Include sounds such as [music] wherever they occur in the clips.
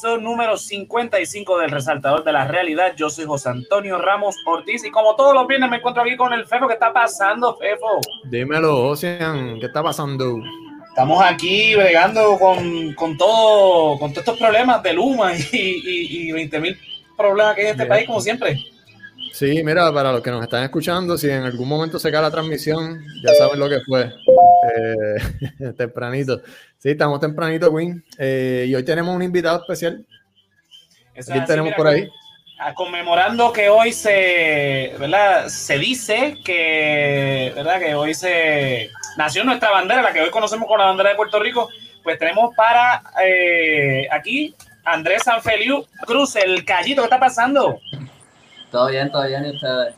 episodio número 55 del Resaltador de la Realidad. Yo soy José Antonio Ramos Ortiz y como todos los viernes me encuentro aquí con el Fefo. ¿Qué está pasando, Fefo? Dímelo, Ocean, ¿qué está pasando? Estamos aquí bregando con, con todo, con todos estos problemas de Luma y, y, y 20 mil problemas que hay en este país, como siempre. Sí, mira, para los que nos están escuchando, si en algún momento se cae la transmisión, ya saben lo que fue. Eh, [laughs] tempranito. Sí, estamos tempranito, Queen. Eh, y hoy tenemos un invitado especial. Eso ¿Quién es así, tenemos mira, por ahí? a- conmemorando que hoy se, ¿verdad? Se dice que, ¿verdad? Que hoy se nació nuestra bandera, la que hoy conocemos como la bandera de Puerto Rico. Pues tenemos para eh, aquí Andrés Sanfeliu Cruz, el callito, ¿qué está pasando? Todo bien, todo bien, y ustedes.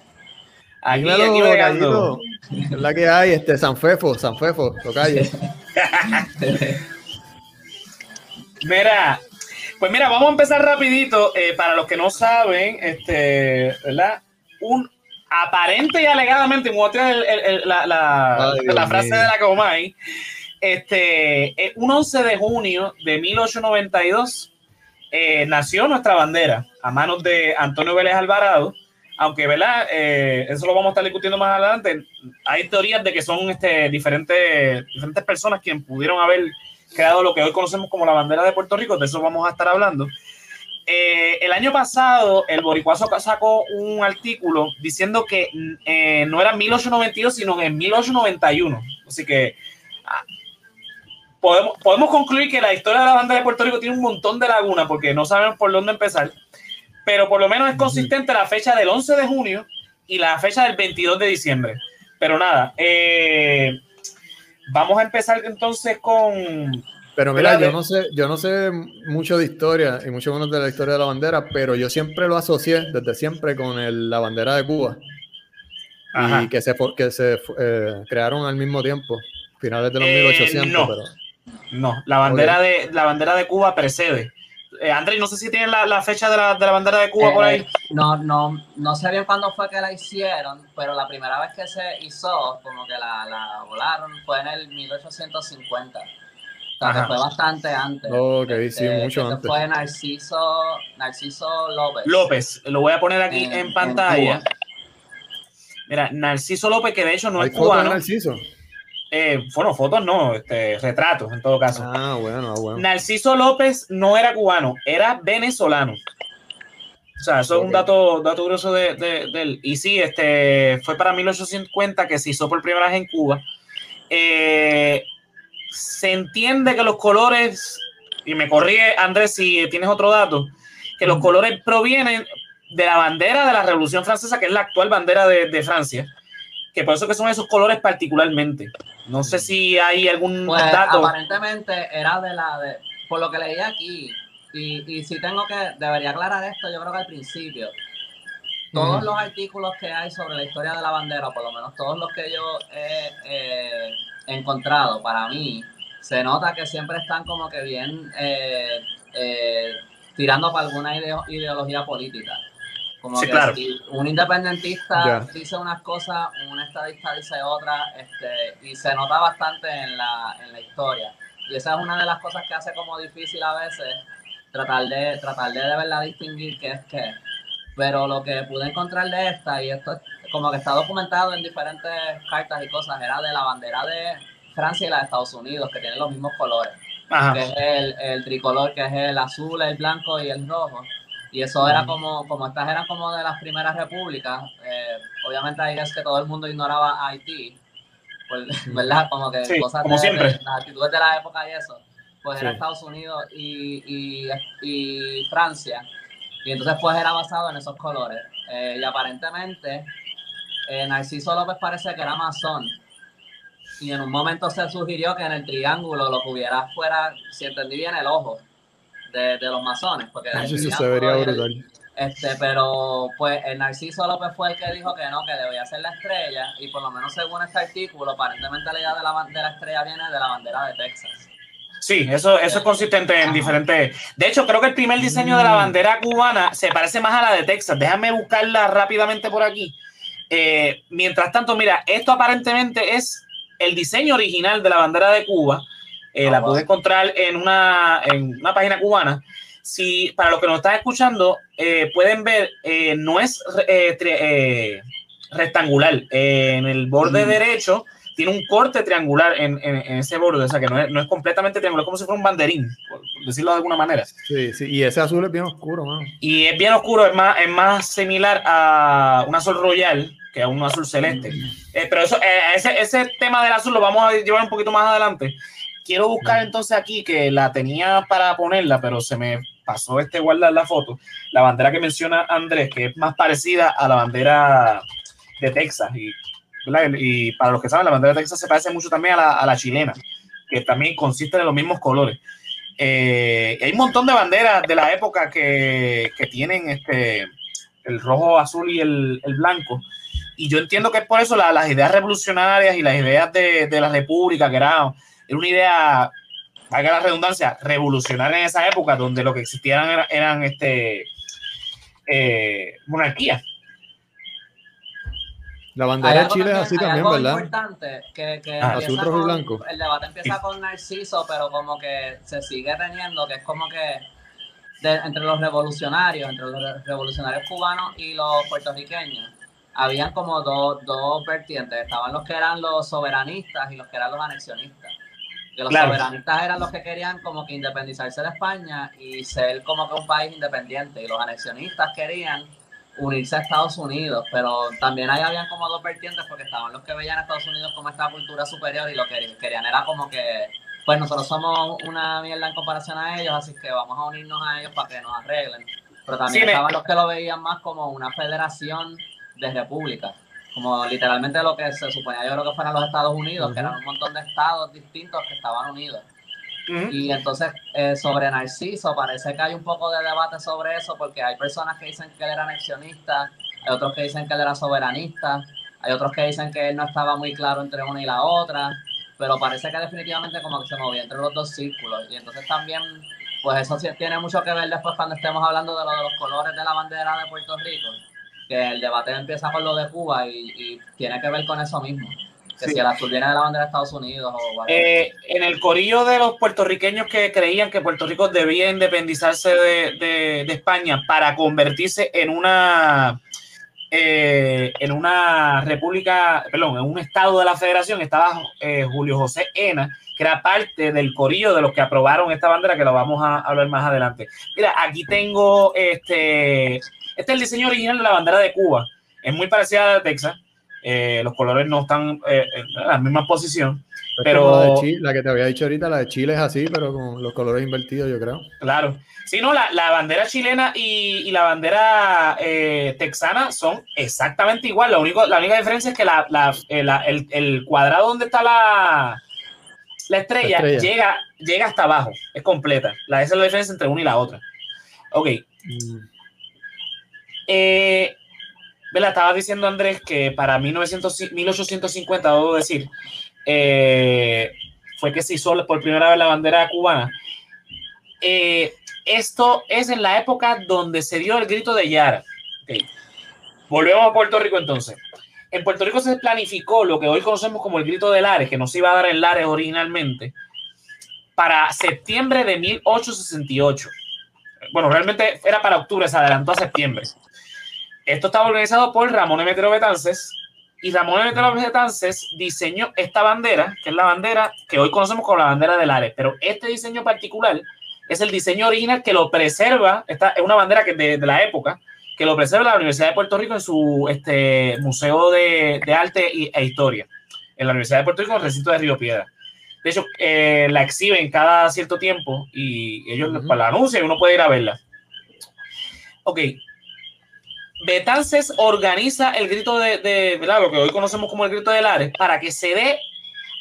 Aquí, Dímelo, aquí bregando. Es la que hay, este, Sanfefo, Sanfefo, tocayo. [laughs] Mira, pues mira, vamos a empezar rapidito. eh, para los que no saben, este, ¿verdad? Un aparente y alegadamente, me voy a tirar el- el- el- la, la- Ay, la frase mío. de la Comay. Este, eh, un 11 de junio de 1892 eh, nació nuestra bandera a manos de Antonio Vélez Alvarado. Aunque, ¿verdad? Eh, eso lo vamos a estar discutiendo más adelante. Hay teorías de que son este, diferentes, diferentes personas quienes pudieron haber creado lo que hoy conocemos como la bandera de Puerto Rico, de eso vamos a estar hablando. Eh, el año pasado, el Boricuazo sacó un artículo diciendo que eh, no era en 1892, sino en 1891. Así que ah, podemos, podemos concluir que la historia de la bandera de Puerto Rico tiene un montón de lagunas porque no sabemos por dónde empezar, pero por lo menos es consistente la fecha del 11 de junio y la fecha del 22 de diciembre. Pero nada, eh, vamos a empezar entonces con Pero mira, yo no sé, yo no sé mucho de historia y mucho menos de la historia de la bandera, pero yo siempre lo asocié desde siempre con el- la bandera de Cuba Ajá. y que se, que se eh, crearon al mismo tiempo, finales de los Eh, 1800, no. pero No, la bandera, de, la bandera de Cuba precede. Eh, Andrés, no sé si tienen la, la fecha de la, de la bandera de Cuba por Eh, ahí. No, no, no sé bien cuándo fue que la hicieron, pero la primera vez que se hizo, como que la, la volaron, fue en el 1850. O sea, que fue bastante antes. Ok, sí, Este, mucho antes. Fue Narciso, Narciso López. López, lo voy a poner aquí En- pantalla. Mira, Narciso López, que de hecho no ¿Hay es cubano. Narciso? Eh, bueno, fotos no, este, retratos en todo caso. Ah, bueno, ah, bueno. Narciso López no era cubano, era venezolano. O sea, eso es un dato, dato grueso de, de- de él. Y sí, este, fue para 1850 que se hizo por primera vez en Cuba. Eh, se entiende que los colores, y me corrige Andrés si tienes otro dato, que los colores provienen de la bandera de la Revolución Francesa, que es la actual bandera de, de Francia, que por eso que son esos colores particularmente. No sé si hay algún Pues dato. aparentemente era de la de, por lo que leí aquí, y, y si tengo que, debería aclarar esto, yo creo que al principio, todos Ujú. los artículos que hay sobre la historia de la bandera, por lo menos todos los que yo he eh, encontrado, para mí, se nota que siempre están como que bien eh, eh, tirando para alguna ideo- ideología política. Como Sí, que claro. si un independentista dice unas cosas, un estadista dice otras, este, y se nota bastante en la, en la historia. Y esa es una de las cosas que hace como difícil a veces tratar de, tratar de de verdad distinguir qué es qué. Pero lo que pude encontrar de esta, y esto es como que está documentado en diferentes cartas y cosas, era de la bandera de Francia y la de Estados Unidos, que tienen los mismos colores, Ajá. que es el, el tricolor, que es el azul, el blanco y el rojo. Y eso era como, como estas eran como de las primeras repúblicas, eh, obviamente ahí es que todo el mundo ignoraba a Haití, pues, [laughs] ¿verdad? Como que Sí, cosas como de, siempre. de las actitudes de la época y eso, pues era. Estados Unidos y, y, y Francia. Y entonces pues era basado en esos colores. Eh, y aparentemente eh, Narciso López parece que era masón. Y en un momento se sugirió que en el triángulo lo que hubiera fuera, si entendí bien, el ojo de, de los masones. Porque Ah, Eso se vería brutal. Este, pero pues el Narciso López fue el que dijo que no, que debía ser la estrella, y por lo menos según este artículo, aparentemente la idea de la, de la estrella viene de la bandera de Texas. Sí, eso, eso es consistente en diferentes. De hecho, creo que el primer diseño de la bandera cubana se parece más a la de Texas. Déjame buscarla rápidamente por aquí. Eh, mientras tanto, mira, esto aparentemente es el diseño original de la bandera de Cuba. Eh, Ah, la wow. puedes encontrar en una, en una página cubana. Si para los que nos están escuchando eh, pueden ver, eh, no es eh, eh, rectangular. Eh, en el borde Mm. derecho tiene un corte triangular en, en- en ese borde, o sea que no es, no es completamente triangular, es como si fuera un banderín, por decirlo de alguna manera. Sí, sí, y ese azul es bien oscuro, mano. Y es bien oscuro, es más, es más similar a un azul royal que a un azul celeste. Eh, pero eso, eh, ese, ese tema del azul lo vamos a llevar un poquito más adelante. Quiero buscar entonces aquí que la tenía para ponerla, pero se me pasó este guardar la foto. La bandera que menciona Andrés, que es más parecida a la bandera de Texas. Y, para los que saben, la bandera de Texas se parece mucho también a la, a la chilena, que también consiste de los mismos colores. Eh, hay un montón de banderas de la época que, que tienen este, el rojo, azul y el, el blanco. Y yo entiendo que es por eso la- las ideas revolucionarias y las ideas de, de la república, que era, era una idea, valga la redundancia, revolucionaria en esa época, donde lo que existían era- eran este, eh, monarquías. La bandera de Chile es así también, algo ¿verdad? importante que, que Ah, azul, rojo con- blanco. El debate empieza con Narciso, pero como que se sigue teniendo, que es como que de- entre los revolucionarios, entre los re- revolucionarios cubanos y los puertorriqueños, habían como dos, dos vertientes. Estaban los que eran los soberanistas y los que eran los anexionistas. Que los Claro. soberanistas eran los que querían como que independizarse de España y ser como que un país independiente. Y los anexionistas querían unirse a Estados Unidos, pero también ahí habían como dos vertientes porque estaban los que veían a Estados Unidos como esta cultura superior y lo que querían era como que, pues nosotros somos una mierda en comparación a ellos, así que vamos a unirnos a ellos para que nos arreglen. Pero también Sí, me- estaban los que lo veían más como una federación de repúblicas, como literalmente lo que se suponía yo creo que fueran los Estados Unidos, que eran un montón de estados distintos que estaban unidos. Y entonces, eh, sobre Narciso, parece que hay un poco de debate sobre eso, porque hay personas que dicen que él era anexionista, hay otros que dicen que él era soberanista, hay otros que dicen que él no estaba muy claro entre una y la otra, pero parece que definitivamente como que se movía entre los dos círculos. Y entonces también, pues eso sí tiene mucho que ver después cuando estemos hablando de lo de los colores de la bandera de Puerto Rico, que el debate empieza con lo de Cuba y, y tiene que ver con eso mismo. Que Sí. si el azul viene de la bandera de Estados Unidos o. Eh, en el corillo de los puertorriqueños que creían que Puerto Rico debía independizarse de, de- de España para convertirse en una eh, en una república, perdón, en un estado de la federación, estaba eh, Julio José Ena, que era parte del corillo de los que aprobaron esta bandera, que lo vamos a hablar más adelante. Mira, aquí tengo este, este es el diseño original de la bandera de Cuba. Es muy parecida a la de Texas. Eh, los colores no están eh, en la misma posición. Es Pero- la, de Chile, la que te había dicho ahorita, la de Chile es así, pero con los colores invertidos, yo creo. Claro. Sí, no, la, la bandera chilena y, y la bandera eh, texana son exactamente igual. Lo único, la única diferencia es que la, el, el cuadrado donde está la, la, estrella, La estrella. Llega, llega hasta abajo. Es completa. La, esa es la diferencia entre una y la otra. Ok. Mm, Eh, estaba diciendo Andrés que para 1900 1850, debo decir, eh, fue que se hizo por primera vez la bandera cubana. Eh, esto es en la época donde se dio el grito de Yara. Volvemos a Puerto Rico entonces. En Puerto Rico se planificó lo que hoy conocemos como el grito de Lares, que no se iba a dar en Lares originalmente, para septiembre de 1868. Bueno, realmente era para octubre, se adelantó a septiembre. Esto estaba organizado por Ramón Emetero Betances y Ramón Emetero Betances diseñó esta bandera, que es la bandera que hoy conocemos como la bandera del Ares, pero este diseño particular es el diseño original que lo preserva, esta es una bandera que de, de la época, que lo preserva la Universidad de Puerto Rico en su este, Museo de, de Arte e Historia, en la Universidad de Puerto Rico, en el recinto de Río Piedra. De hecho, eh, la exhiben cada cierto tiempo y ellos Ujú. pues, la anuncian y uno puede ir a verla. Ok. Betances organiza el grito de, de ¿verdad? lo que hoy conocemos como el grito de Lares, para que se dé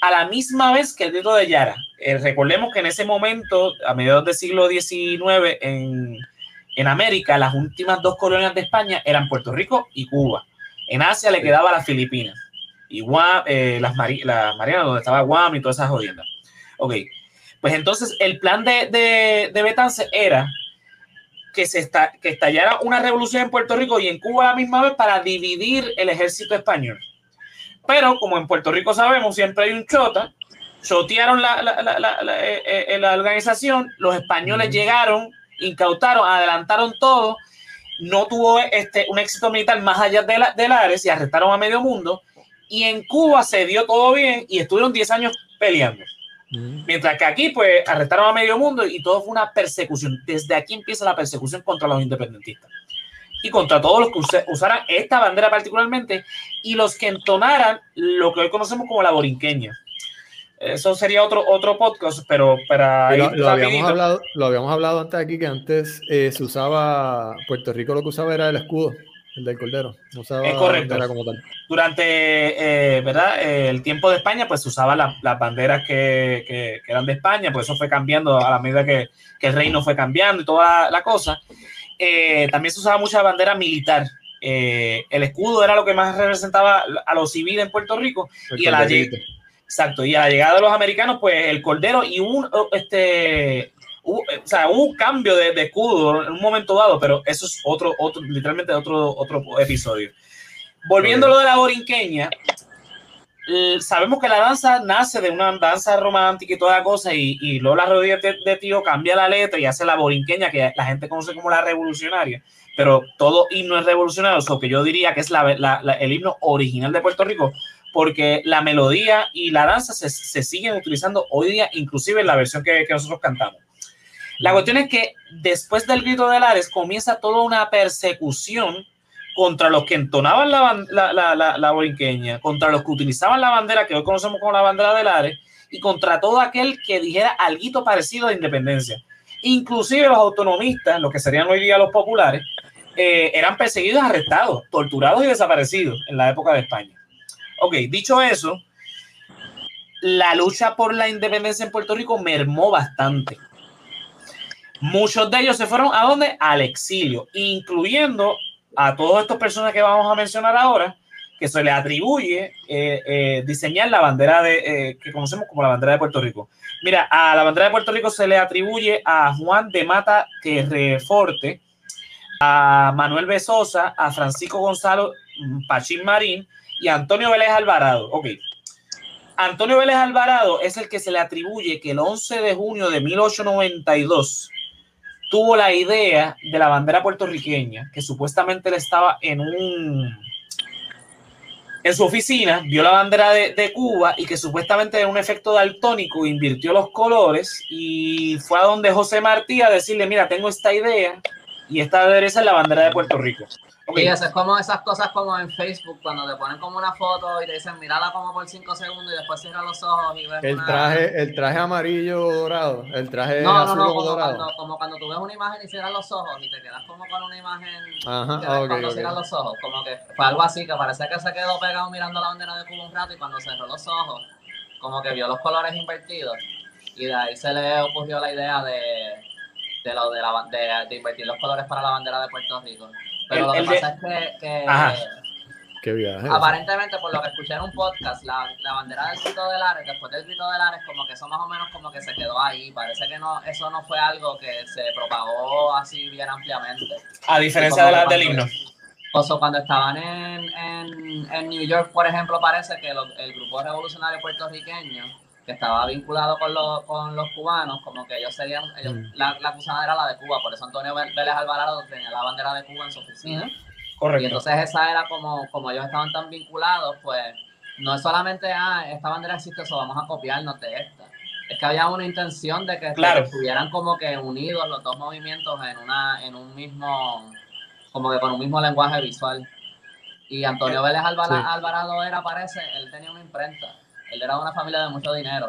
a la misma vez que el grito de Yara. Eh, recordemos que en ese momento, a mediados del siglo XIX, en, en América, las últimas dos colonias de España eran Puerto Rico y Cuba. En Asia le quedaba las Filipinas y Guam, eh, las, las Marianas, donde estaba Guam y todas esas jodiendas. Ok, pues entonces el plan de, de, de Betance era que, se está, que estallara una revolución en Puerto Rico y en Cuba a la misma vez para dividir el ejército español. Pero como en Puerto Rico sabemos, siempre hay un chota, chotearon la, la, la, la eh, eh, organización, los españoles llegaron, incautaron, adelantaron todo, no tuvo este, un éxito militar más allá de, la, de Lares y arrestaron a medio mundo. Y en Cuba se dio todo bien y estuvieron 10 años peleando. Mientras que aquí, pues, arrestaron a medio mundo y todo fue una persecución. Desde aquí empieza la persecución contra los independentistas y contra todos los que usaran esta bandera particularmente y los que entonaran lo que hoy conocemos como la borinqueña. Eso sería otro, otro podcast, pero para... Lo, lo, habíamos hablado, lo habíamos hablado antes aquí, que antes eh, se usaba, Puerto Rico lo que usaba era el escudo, el del Cordero. No usaba es correcto. Como tal. Durante eh, ¿verdad? el tiempo de España, pues se usaban las la banderas que, que, que, eran de España, pues eso fue cambiando a la medida que, que el reino fue cambiando y toda la cosa. Eh, también se usaba mucha bandera militar. Eh, el escudo era lo que más representaba a los civiles en Puerto Rico el y a la exacto y a la llegada de los americanos pues el cordero y un este hubo, o sea, hubo un cambio de, de, escudo en un momento dado pero eso es otro otro literalmente otro otro episodio volviendo a lo de la borinqueña sabemos que la danza nace de una danza romántica y toda la cosa, y, y Lola Rodríguez de, de, Tío cambia la letra y hace la borinqueña, que la gente conoce como la revolucionaria, pero todo himno es revolucionario, lo que yo diría que es la, la, la, el himno original de Puerto Rico, porque la melodía y la danza se, se siguen utilizando hoy día, inclusive en la versión que, que nosotros cantamos. La cuestión es que después del grito de Lares comienza toda una persecución contra los que entonaban la, la, la, la, la borinqueña, contra los que utilizaban la bandera que hoy conocemos como la bandera de Lares, y contra todo aquel que dijera algo parecido a independencia. Inclusive los autonomistas, los que serían hoy día los populares, eh, eran perseguidos, arrestados, torturados y desaparecidos en la época de España. Ok, dicho eso, la lucha por la independencia en Puerto Rico mermó bastante. Muchos de ellos se fueron a dónde? Al exilio, incluyendo a todas estas personas que vamos a mencionar ahora, que se le atribuye eh, eh, diseñar la bandera de, eh, que conocemos como la bandera de Puerto Rico. Mira, a la bandera de Puerto Rico se le atribuye a Juan de Mata Terreforte, a Manuel Besosa, a Francisco Gonzalo Pachín Marín y a Antonio Vélez Alvarado. Ok. Antonio Vélez Alvarado es el que se le atribuye que el 11 de junio de 1892 tuvo la idea de la bandera puertorriqueña, que supuestamente él estaba en un en su oficina, vio la bandera de, Cuba y que supuestamente era un efecto daltónico, invirtió los colores y fue a donde José Martí a decirle, mira, tengo esta idea y esta adereza es la bandera de Puerto Rico. Okay. Y eso es como esas cosas como en Facebook, cuando te ponen como una foto y te dicen, mírala como por 5 segundos y después cierra los ojos y ves el una... traje El traje amarillo dorado, el traje no, azul no, no, como dorado. Cuando, como cuando tú ves una imagen y cierras los ojos y te quedas como con una imagen Ajá, que okay, cuando okay. cierras los ojos, como que fue algo así, que parece que se quedó pegado mirando la bandera de Cuba un rato y cuando cerró los ojos, como que vio los colores invertidos y de ahí se le ocurrió la idea de, de, lo, de, la, de, de invertir los colores para la bandera de Puerto Rico. Pero El- lo que pasa es que, que Ajá. Qué viaje. aparentemente, por lo que escuché en un podcast, la, la bandera del grito de Lares, después del grito de Lares, como que eso más o menos como que se quedó ahí. Parece que no, eso no fue algo que se propagó así bien ampliamente. A diferencia de la, del himno. O sea, cuando estaban en, en, en New York, por ejemplo, parece que lo- el grupo revolucionario puertorriqueño, que estaba vinculado con, los con los cubanos, como que ellos serían, ellos, Mm. la, la acusada era la de Cuba, por eso Antonio Vé- Vélez Alvarado tenía la bandera de Cuba en su oficina. Y Correcto. entonces esa era como, como ellos estaban tan vinculados, pues no es solamente, ah, esta bandera existe, eso vamos a copiarnos de esta. Es que había una intención de que Claro. estuvieran como que unidos los dos movimientos en una, en un mismo, como que con un mismo lenguaje visual. Y Antonio Vélez Alvara- Sí. Alvarado era, parece, él tenía una imprenta. Él era de una familia de mucho dinero.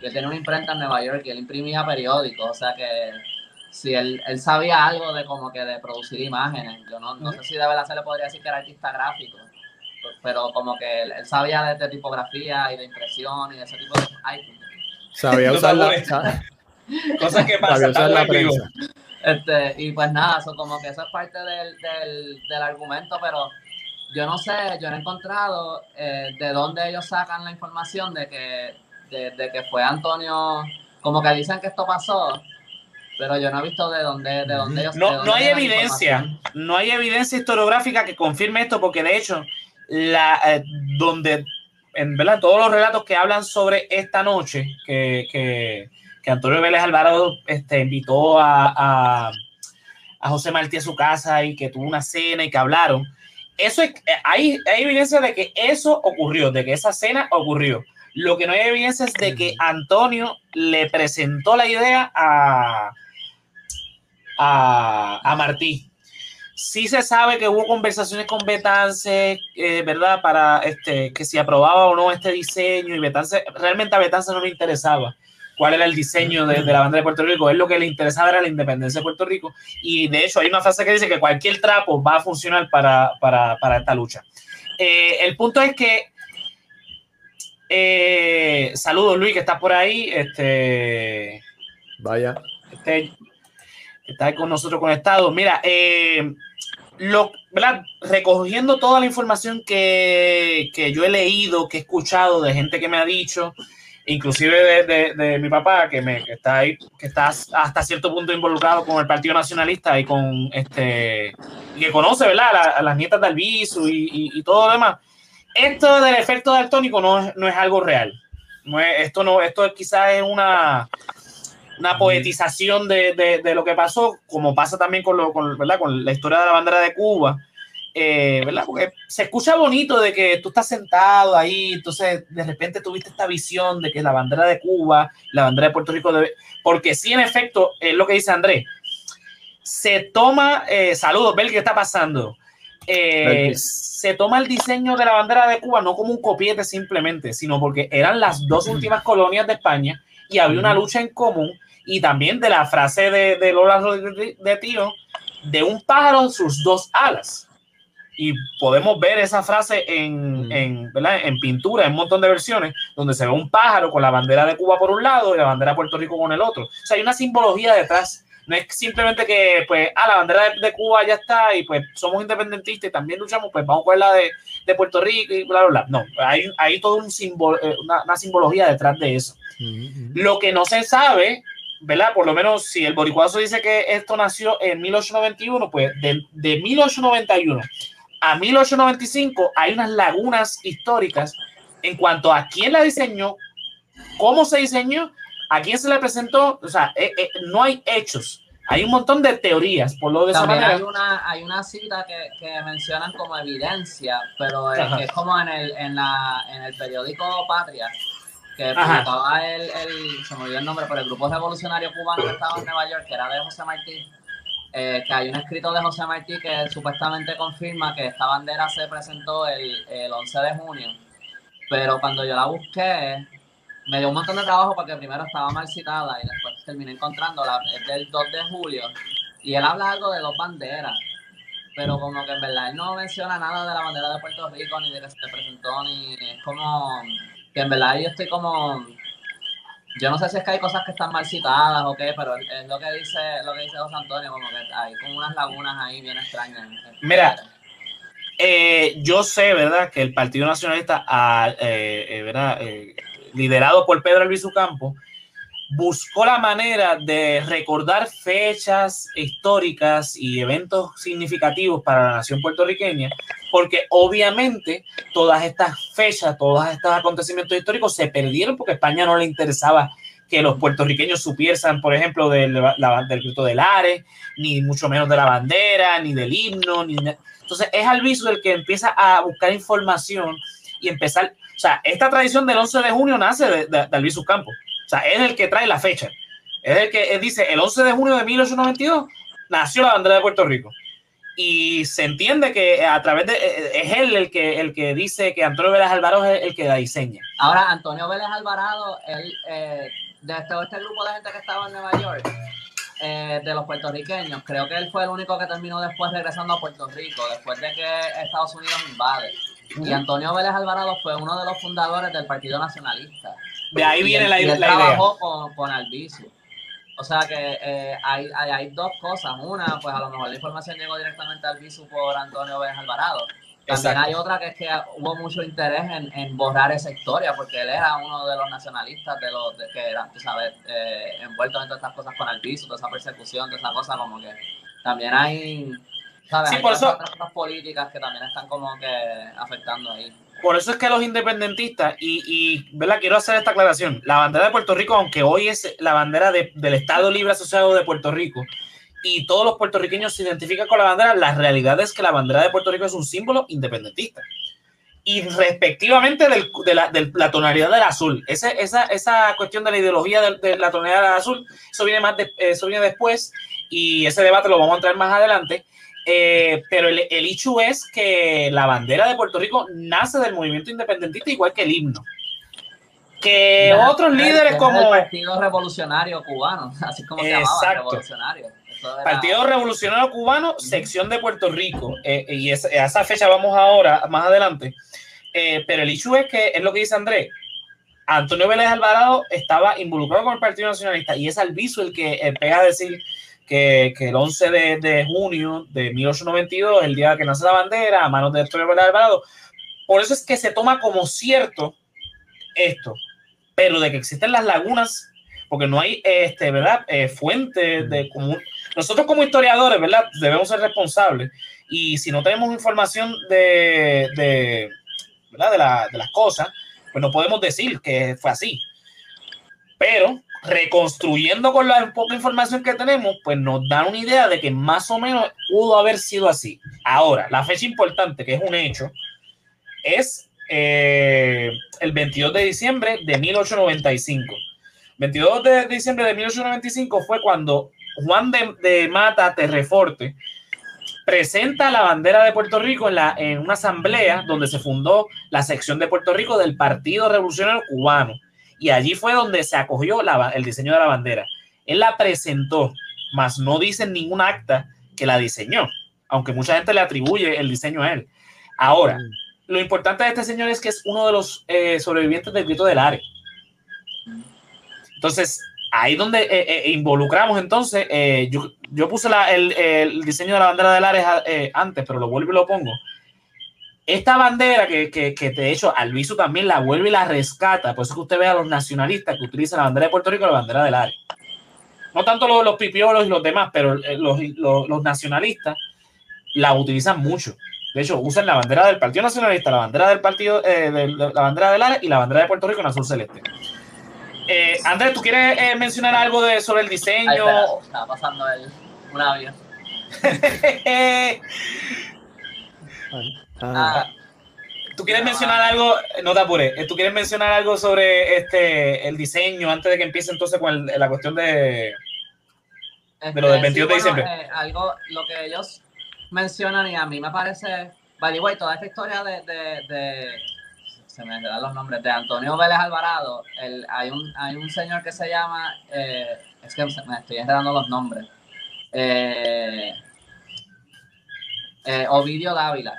Y él tenía una imprenta en Nueva York y él imprimía periódicos. O sea que si él, él sabía algo de como que de producir imágenes. Yo no, no sé si de verdad se le podría decir que era artista gráfico. pero como que él, sabía de, tipografía y de impresión y de ese tipo de [laughs] [laughs] Sabía usar la, cosas que pasan la prensa. Este, y pues nada, eso como que eso es parte del, del, del argumento, pero yo no sé, yo no he encontrado eh, de dónde ellos sacan la información de que, de, de, que fue Antonio, como que dicen que esto pasó, pero yo no he visto de dónde, de dónde ellos... No, no hay evidencia, no hay evidencia historiográfica que confirme esto, porque de hecho, la, eh, donde, en verdad, todos los relatos que hablan sobre esta noche, que, que, que Antonio Vélez Alvarado este, invitó a, a, a, José Martí a su casa y que tuvo una cena y que hablaron, eso es, hay, hay evidencia de que eso ocurrió, de que esa cena ocurrió. Lo que no hay evidencia es de que Antonio le presentó la idea a, a, a Martí. Sí se sabe que hubo conversaciones con Betance, eh, ¿verdad? Para este, que si aprobaba o no este diseño y Betance, realmente a Betance no le interesaba cuál era el diseño de, de, la bandera de Puerto Rico. Es lo que le interesaba era la independencia de Puerto Rico. Y de hecho hay una frase que dice que cualquier trapo va a funcionar para, para, para esta lucha. Eh, el punto es que eh, saludos Luis, que estás por ahí. Este, Vaya. Este, está con nosotros conectado. Mira, eh, lo, ¿verdad? recogiendo toda la información que, que, yo he leído, que he escuchado de gente que me ha dicho, inclusive de, de, de mi papá, que, me, que está ahí, que está hasta cierto punto involucrado con el Partido Nacionalista y con este, y que conoce, ¿verdad? A, a las nietas de Albizu y, y, y, todo lo demás. Esto del efecto daltónico no es, no es algo real. No es, esto no, esto quizás es una, una poetización de, de, de, lo que pasó, como pasa también con, lo, con, ¿verdad? con la historia de la bandera de Cuba. Eh, ¿verdad? Porque se escucha bonito de que tú estás sentado ahí, entonces de repente tuviste esta visión de que la bandera de Cuba, la bandera de Puerto Rico, debe, porque sí, en efecto, es lo que dice Andrés, se toma, eh, saludos, Bel, ¿qué está pasando? Eh, se toma el diseño de la bandera de Cuba no como un copiete simplemente, sino porque eran las dos últimas colonias de España y había una lucha en común y también de la frase de, de Lola de Tío, de un pájaro sus dos alas y podemos ver esa frase en, en, ¿verdad? en pintura, en un montón de versiones, donde se ve un pájaro con la bandera de Cuba por un lado y la bandera de Puerto Rico con el otro. O sea, hay una simbología detrás. No es simplemente que, pues, ah, la bandera de, de Cuba ya está y pues somos independentistas y también luchamos, pues vamos con la de, de Puerto Rico y bla, bla, bla. No, hay, hay todo un simbol, una, una simbología detrás de eso. Lo que no se sabe ¿verdad? Por lo menos si el boricuazo dice que esto nació en 1891, pues de, de 1891 a 1895 hay unas lagunas históricas en cuanto a quién la diseñó, cómo se diseñó, a quién se le presentó, o sea, eh, eh, no hay hechos. Hay un montón de teorías, por lo de También esa manera. Hay una, hay una cita que, que mencionan como evidencia, pero es, es, como en el, en, la, en el periódico Patria, que publicaba el, el, se me olvidó el nombre, pero el grupo revolucionario cubano que estaba en Nueva York, que era de José Martí, eh, que hay un escrito de José Martí que supuestamente confirma que esta bandera se presentó el, el 11 de junio, pero cuando yo la busqué, me dio un montón de trabajo porque primero estaba mal citada y después terminé encontrándola, es del 2 de julio, y él habla algo de dos banderas, pero como que en verdad él no menciona nada de la bandera de Puerto Rico, ni de que se presentó, ni es como que en verdad yo estoy como yo no sé si es que hay cosas que están mal citadas o qué, pero es lo que dice, lo que dice José Antonio, como que hay como unas lagunas ahí bien extrañas. Mira, eh, yo sé, ¿verdad?, que el Partido Nacionalista, eh, eh, ¿verdad?, liderado por Pedro Albizu Campo, buscó la manera de recordar fechas históricas y eventos significativos para la nación puertorriqueña, porque obviamente todas estas fechas, todos estos acontecimientos históricos se perdieron porque España no le interesaba que los puertorriqueños supiesen, por ejemplo, del, la, del grito Ares, ni mucho menos de la bandera, ni del himno. Ni Entonces es Albizu el que empieza a buscar información y empezar, o sea, esta tradición del 11 de junio nace de, de, Albizu Campos. O sea, es el que trae la fecha. Es el que dice, el 11 de junio de 1892 nació la bandera de Puerto Rico. Y se entiende que a través de, es él el que, el que dice que Antonio Vélez Alvarado es el que la diseña. Ahora, Antonio Vélez Alvarado, él, eh, de este, este, grupo de gente que estaba en Nueva York, eh, de los puertorriqueños, creo que él fue el único que terminó después regresando a Puerto Rico, después de que Estados Unidos invade. Y Antonio Vélez Alvarado fue uno de los fundadores del Partido Nacionalista. De ahí viene la, y él la trabajó idea. con, con Albizu. O sea que eh, hay, hay, hay dos cosas. Una, pues a lo mejor la información llegó directamente a Albizu por Antonio Vélez Alvarado. También Exacto. hay otra que es que hubo mucho interés en, en borrar esa historia, porque él era uno de los nacionalistas de los de, que eran, tú sabes, eh, envueltos en todas estas cosas con Albizu, toda esa persecución, toda esa cosa, como que también hay, ¿sabes? Sí, hay por eso- otras políticas que también están como que afectando ahí. Por eso es que los independentistas, y, y quiero hacer esta aclaración, la bandera de Puerto Rico, aunque hoy es la bandera de- del Estado Libre Asociado de Puerto Rico, y todos los puertorriqueños se identifican con la bandera, la realidad es que la bandera de Puerto Rico es un símbolo independentista. Y respectivamente del- de, la, de la tonalidad del azul. Ese- esa, esa cuestión de la ideología de, la tonalidad del azul, eso viene, más eso viene después, y ese debate lo vamos a traer más adelante. Eh, pero el, el hecho es que la bandera de Puerto Rico nace del movimiento independentista igual que el himno. Que otros es- líderes es como el Partido Revolucionario Cubano, [laughs] así como se llamaba, Exacto. Revolucionario. Era- Partido Revolucionario Cubano, sección de Puerto Rico, eh, y esa, a esa fecha vamos ahora, más adelante. Eh, pero el hecho es que es lo que dice Andrés. Antonio Vélez Alvarado estaba involucrado con el Partido Nacionalista y es Albizu el que eh, pega a decir que, que el 11 de, de junio de 1892, el día que nace la bandera, a manos de Vélez Alvarado, por eso es que se toma como cierto esto, pero de que existen las lagunas, porque no hay, este, ¿verdad? Eh, fuentes de común. Nosotros como historiadores, ¿verdad? Debemos ser responsables y si no tenemos información de, de, ¿verdad? de, la- de las cosas, pues no podemos decir que fue así. Pero reconstruyendo con la poca información que tenemos, pues nos da una idea de que más o menos pudo haber sido así. Ahora, la fecha importante, que es un hecho, es eh, el 22 de diciembre de 1895. 22 de diciembre de 1895 fue cuando Juan de, Mata Terreforte presenta la bandera de Puerto Rico la, en una asamblea donde se fundó la sección de Puerto Rico del Partido Revolucionario Cubano. Y allí fue donde se acogió la- el diseño de la bandera. Él la presentó, mas no dice en ningún acta que la diseñó, aunque mucha gente le atribuye el diseño a él. Ahora, lo importante de este señor es que es uno de los eh, sobrevivientes del grito del Ares. Entonces, ahí donde eh, eh, involucramos entonces, eh, yo, yo puse la- el, el diseño de la bandera del eh, antes, pero lo vuelvo y lo pongo. Esta bandera que, que, que de hecho Alviso también la vuelve y la rescata, por eso que usted ve a los nacionalistas que utilizan la bandera de Puerto Rico y la bandera del Ares. No tanto los, los pipiolos y los demás, pero eh, los, los, los nacionalistas la utilizan mucho. De hecho, usan la bandera del Partido Nacionalista, la bandera del Partido, eh, de, la bandera del Ares y la bandera de Puerto Rico en azul celeste. Eh, Andrés, ¿tú quieres eh, mencionar algo de, sobre el Ay, diseño? espera, estaba pasando el, un [laughs] avión. Ah, ¿Tú quieres mencionar algo? No te apures. Eh, ¿Tú quieres mencionar algo sobre este el diseño antes de que empiece entonces con el- la cuestión de. Este, lo del 22 de diciembre. eh, algo, lo que ellos mencionan y a mí me parece, by the way, toda esta historia de, de, de- se me dan los nombres, de Antonio Vélez Alvarado, el, hay, un, hay un señor que se llama, eh, es que me estoy enredando los nombres, eh, eh, Ovidio Dávila,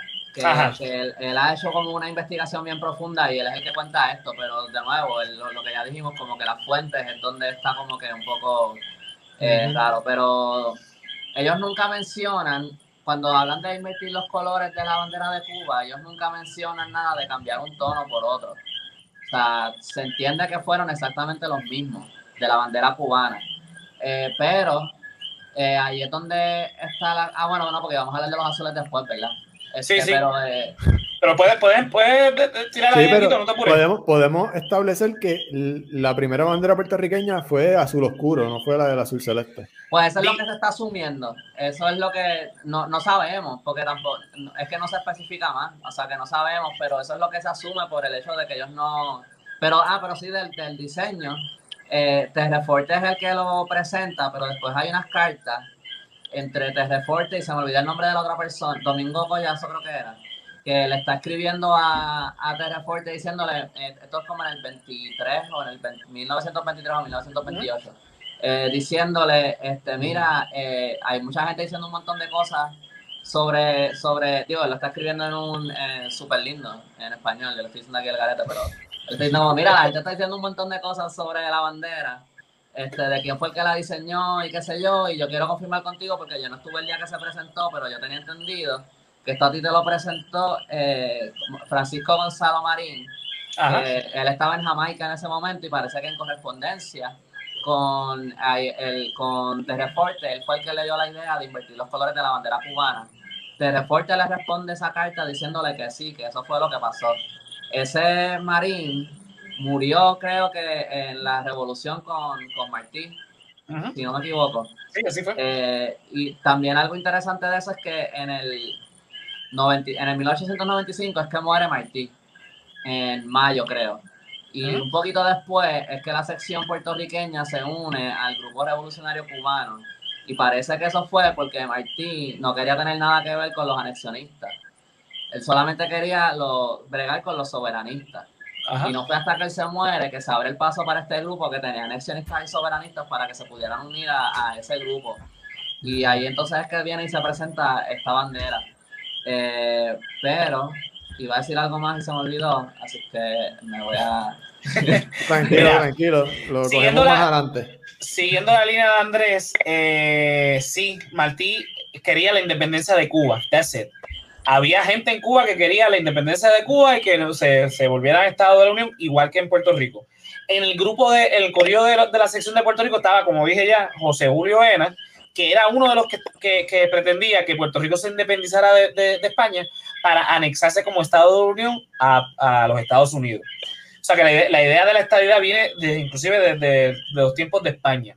que, él, él ha hecho como una investigación bien profunda y él es el que cuenta esto, pero de nuevo, él- lo, lo que ya dijimos, como que las fuentes es donde está como que un poco eh, raro, pero ellos nunca mencionan, cuando hablan de invertir los colores de la bandera de Cuba, ellos nunca mencionan nada de cambiar un tono por otro. O sea, se entiende que fueron exactamente los mismos de la bandera cubana. Eh, pero eh, ahí es donde está la... Ah, bueno, no, porque vamos a hablar de los azules después, ¿verdad? Este, Sí, sí. Pero eh, Pero puedes, puedes, puedes de- de- tirar Sí, ahí, pero Benito, no te apures. podemos, podemos establecer que la primera bandera puertorriqueña fue azul oscuro, no fue la del azul celeste. Pues eso es lo que se está asumiendo. Eso es lo que no, no sabemos, porque tampoco es que no se especifica más. O sea, que no sabemos, pero eso es lo que se asume por el hecho de que ellos no. Pero, ah, pero sí, del, del diseño. Eh, Terreforte es el que lo presenta, pero después hay unas cartas entre Terreforte y se me olvidó el nombre de la otra persona, Domingo Collazo creo que era, que le está escribiendo a, a Terreforte diciéndole, eh, esto es como en el 23 o en el 20 1923 o 1928 eh, diciéndole, este, mira, eh, hay mucha gente diciendo un montón de cosas sobre, sobre, digo, lo está escribiendo en un eh, súper lindo, en español, yo lo estoy diciendo aquí el garete, pero estoy diciendo, mira, la gente está diciendo un montón de cosas sobre la bandera, este, de quién fue el que la diseñó y qué sé yo, y yo quiero confirmar contigo porque yo no estuve el día que se presentó, pero yo tenía entendido que esto a ti te lo presentó eh, Francisco Gonzalo Marín. Eh, él estaba en Jamaica en ese momento y parece que en correspondencia con, el, con Terreforte, él fue el que le dio la idea de invertir los colores de la bandera cubana. Terreforte le responde esa carta diciéndole que sí, que eso fue lo que pasó. Ese marín murió, creo que en la revolución con, con Martí, si no me equivoco. Sí, así fue. Eh, y también algo interesante de eso es que en el, 90, en el 1895 es que muere Martí, en mayo, creo. Y un poquito después es que la sección puertorriqueña se une al grupo revolucionario cubano. Y parece que eso fue porque Martí no quería tener nada que ver con los anexionistas. Él solamente quería lo, bregar con los soberanistas. Y no fue hasta que él se muere que se abre el paso para este grupo que tenía anexionistas y soberanistas para que se pudieran unir a, ese grupo. Y ahí entonces es que viene y se presenta esta bandera. Eh, pero iba a decir algo más y se me olvidó, así que me voy a... [laughs] tranquilo, tranquilo, lo cogemos más adelante. Siguiendo la línea de Andrés, eh, sí, Martí quería la independencia de Cuba, that's it. Había gente en Cuba que quería la independencia de Cuba y que se, se volviera Estado de la Unión, igual que en Puerto Rico. En el grupo de, el correo de, de la sección de Puerto Rico estaba, como dije ya, José Julio Ena, que era uno de los que, pretendía que Puerto Rico se independizara de, España para anexarse como Estado de Unión a, los Estados Unidos. O sea que la, idea de la estabilidad viene inclusive desde los tiempos de España.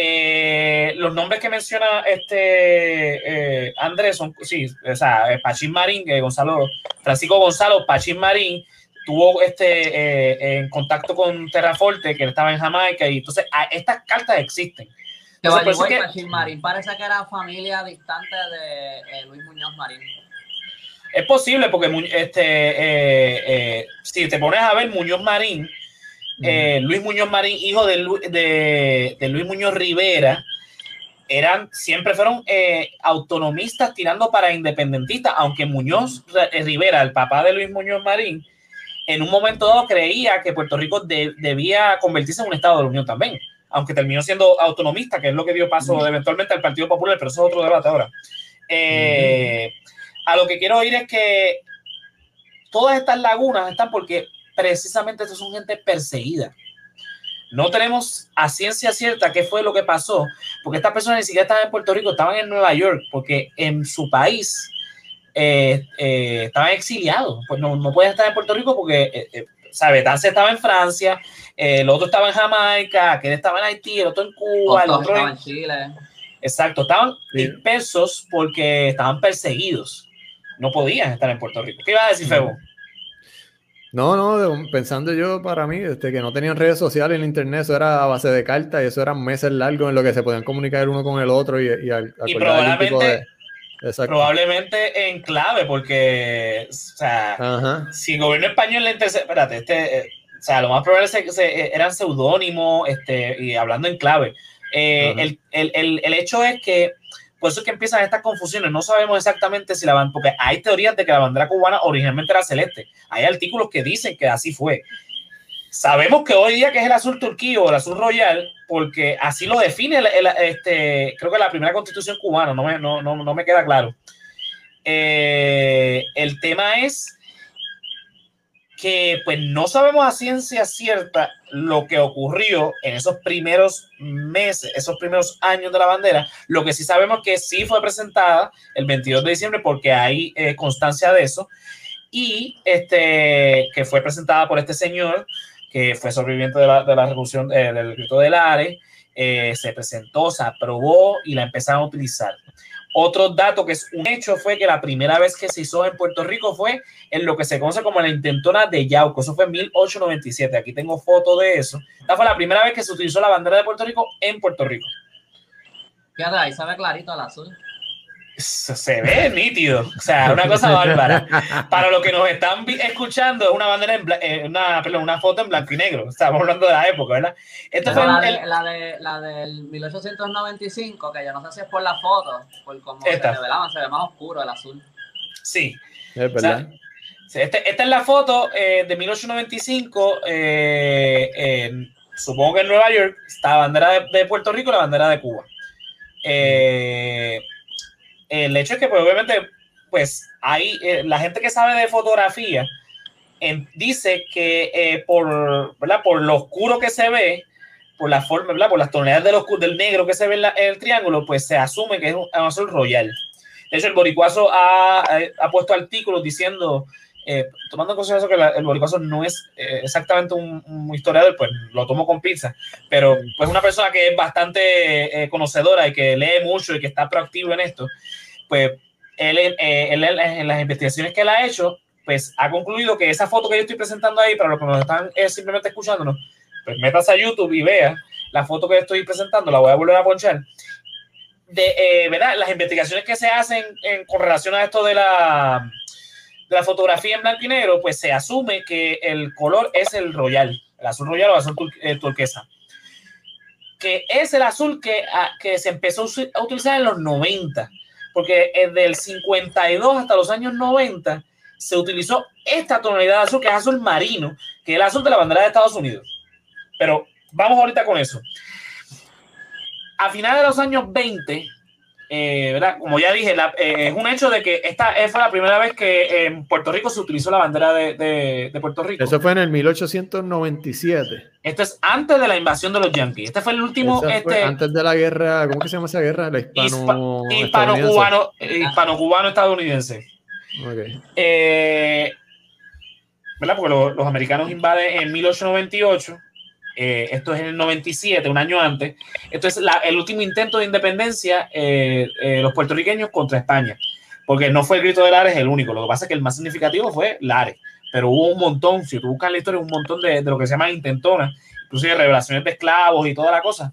Eh, los nombres que menciona este eh, Andrés son, sí, o sea, eh, Pachín Marín, Gonzalo, Francisco Gonzalo Pachín Marín, tuvo este en contacto con Terraforte, que estaba en Jamaica, y entonces estas cartas existen. Que que, Marín parece que era familia distante de Luis Muñoz Marín. Es posible porque este, eh, eh, si te pones a ver Muñoz Marín, Luis Muñoz Marín, hijo de, de, Luis Muñoz Rivera, eran, siempre fueron autonomistas tirando para independentistas, aunque Muñoz Rivera, el papá de Luis Muñoz Marín, en un momento dado creía que Puerto Rico debía convertirse en un estado de la Unión también aunque terminó siendo autonomista, que es lo que dio paso eventualmente al Partido Popular, pero eso es otro debate ahora. Eh, a lo que quiero oír es que todas estas lagunas están porque precisamente estas son gente perseguida. No tenemos a ciencia cierta qué fue lo que pasó, porque estas personas ni siquiera estaban en Puerto Rico, estaban en Nueva York, porque en su país eh, eh, estaban exiliados. Pues no, no pueden estar en Puerto Rico porque, ¿sabe? Tance estaba en Francia, el otro estaba en Jamaica, aquel estaba en Haití, el otro en Cuba, el otro en... Chile. Exacto, estaban dispersos porque estaban perseguidos. No podían estar en Puerto Rico. ¿Qué iba a decir, Febo? No, no, pensando yo para mí, este, que no tenían redes sociales en internet, eso era a base de cartas y eso eran meses largos en lo que se podían comunicar uno con el otro y, y, y probablemente, probablemente en clave, porque, o sea, si el gobierno español le interesa, espérate, este, eh, o sea, lo más probable es que se, eran seudónimos este, y hablando en clave. Eh, el, el, el, hecho es que, por eso es que empiezan estas confusiones. No sabemos exactamente si la bandera, porque hay teorías de que la bandera cubana originalmente era celeste. Hay artículos que dicen que así fue. Sabemos que hoy día que es el azul turquío o el azul royal, porque así lo define, este, creo que la primera constitución cubana, no me, no, no, no me queda claro. Eh, el tema es que pues no sabemos a ciencia cierta lo que ocurrió en esos primeros meses, esos primeros años de la bandera. Lo que sí sabemos que sí fue presentada el 22 de diciembre porque hay eh, constancia de eso y este que fue presentada por este señor que fue sobreviviente de la, de la revolución eh, del grito del ARE, eh, se presentó, se aprobó y la empezaron a utilizar. Otro dato que es un hecho fue que la primera vez que se hizo en Puerto Rico fue en lo que se conoce como la intentona de Yauco. Eso fue en 1897. Aquí tengo foto de eso. Esta fue la primera vez que se utilizó la bandera de Puerto Rico en Puerto Rico. Fíjate, ahí sabe clarito el azul. Se ve nítido, o sea, una cosa bárbara. Para los que nos están escuchando, es una bandera en eh, una, perdón, una foto en blanco y negro. Estamos hablando de la época, ¿verdad? Esta fue la, de, la, de, la, del 1895, que yo no sé si es por la foto, por cómo se revelaban, se ve más oscuro el azul. Sí. Es verdad. este, esta es la foto eh, de 1895, eh, supongo que en Nueva York, está la bandera de, de Puerto Rico y la bandera de Cuba. Eh, el hecho es que, pues, obviamente, pues, hay eh, la gente que sabe de fotografía dice que eh, por, ¿verdad? por lo oscuro que se ve, por la forma, ¿verdad? por las tonalidades del, oscuro, del negro que se ve en, el triángulo, pues se asume que es un, azul royal. De hecho, el boricuazo ha, ha puesto artículos diciendo, eh, tomando en consideración que el boricuazo no es exactamente un, historiador, pues lo tomo con pinza, pero pues una persona que es bastante conocedora y que lee mucho y que está proactivo en esto, pues él, eh, en las investigaciones que él ha hecho, pues ha concluido que esa foto que yo estoy presentando ahí, para los que nos están eh, simplemente escuchándonos, pues metas a YouTube y vea la foto que estoy presentando, la voy a volver a ponchar. De, eh, ¿verdad? Las investigaciones que se hacen en, con relación a esto de la, la fotografía en blanco y negro, pues se asume que el color es el royal, el azul royal o azul turquesa. Que es el azul que, ah, que se empezó a utilizar en los 90 porque desde el 52 hasta los años 90 se utilizó esta tonalidad de azul, que es azul marino, que es el azul de la bandera de Estados Unidos. Pero vamos ahorita con eso. A finales de los años 20, eh, ¿verdad? Como ya dije, eh, es un hecho de que esta fue la primera vez que en Puerto Rico se utilizó la bandera de, Puerto Rico. Eso fue en el 1897. Esto es antes de la invasión de los Yankees. Este fue el último. Este, antes de la guerra, ¿cómo que se llama esa guerra? La hispano. Hispano-cubano hispano estadounidense. Okay. Eh, ¿Verdad? Porque los americanos invaden en 1898 eh, esto es en el 97, un año antes. Esto es el último intento de independencia eh, eh, los puertorriqueños contra España, porque no fue el grito de Lares el único, lo que pasa es que el más significativo fue Lares, pero hubo un montón, si tú buscas la historia, un montón de, lo que se llama intentonas, inclusive revelaciones de esclavos y toda la cosa.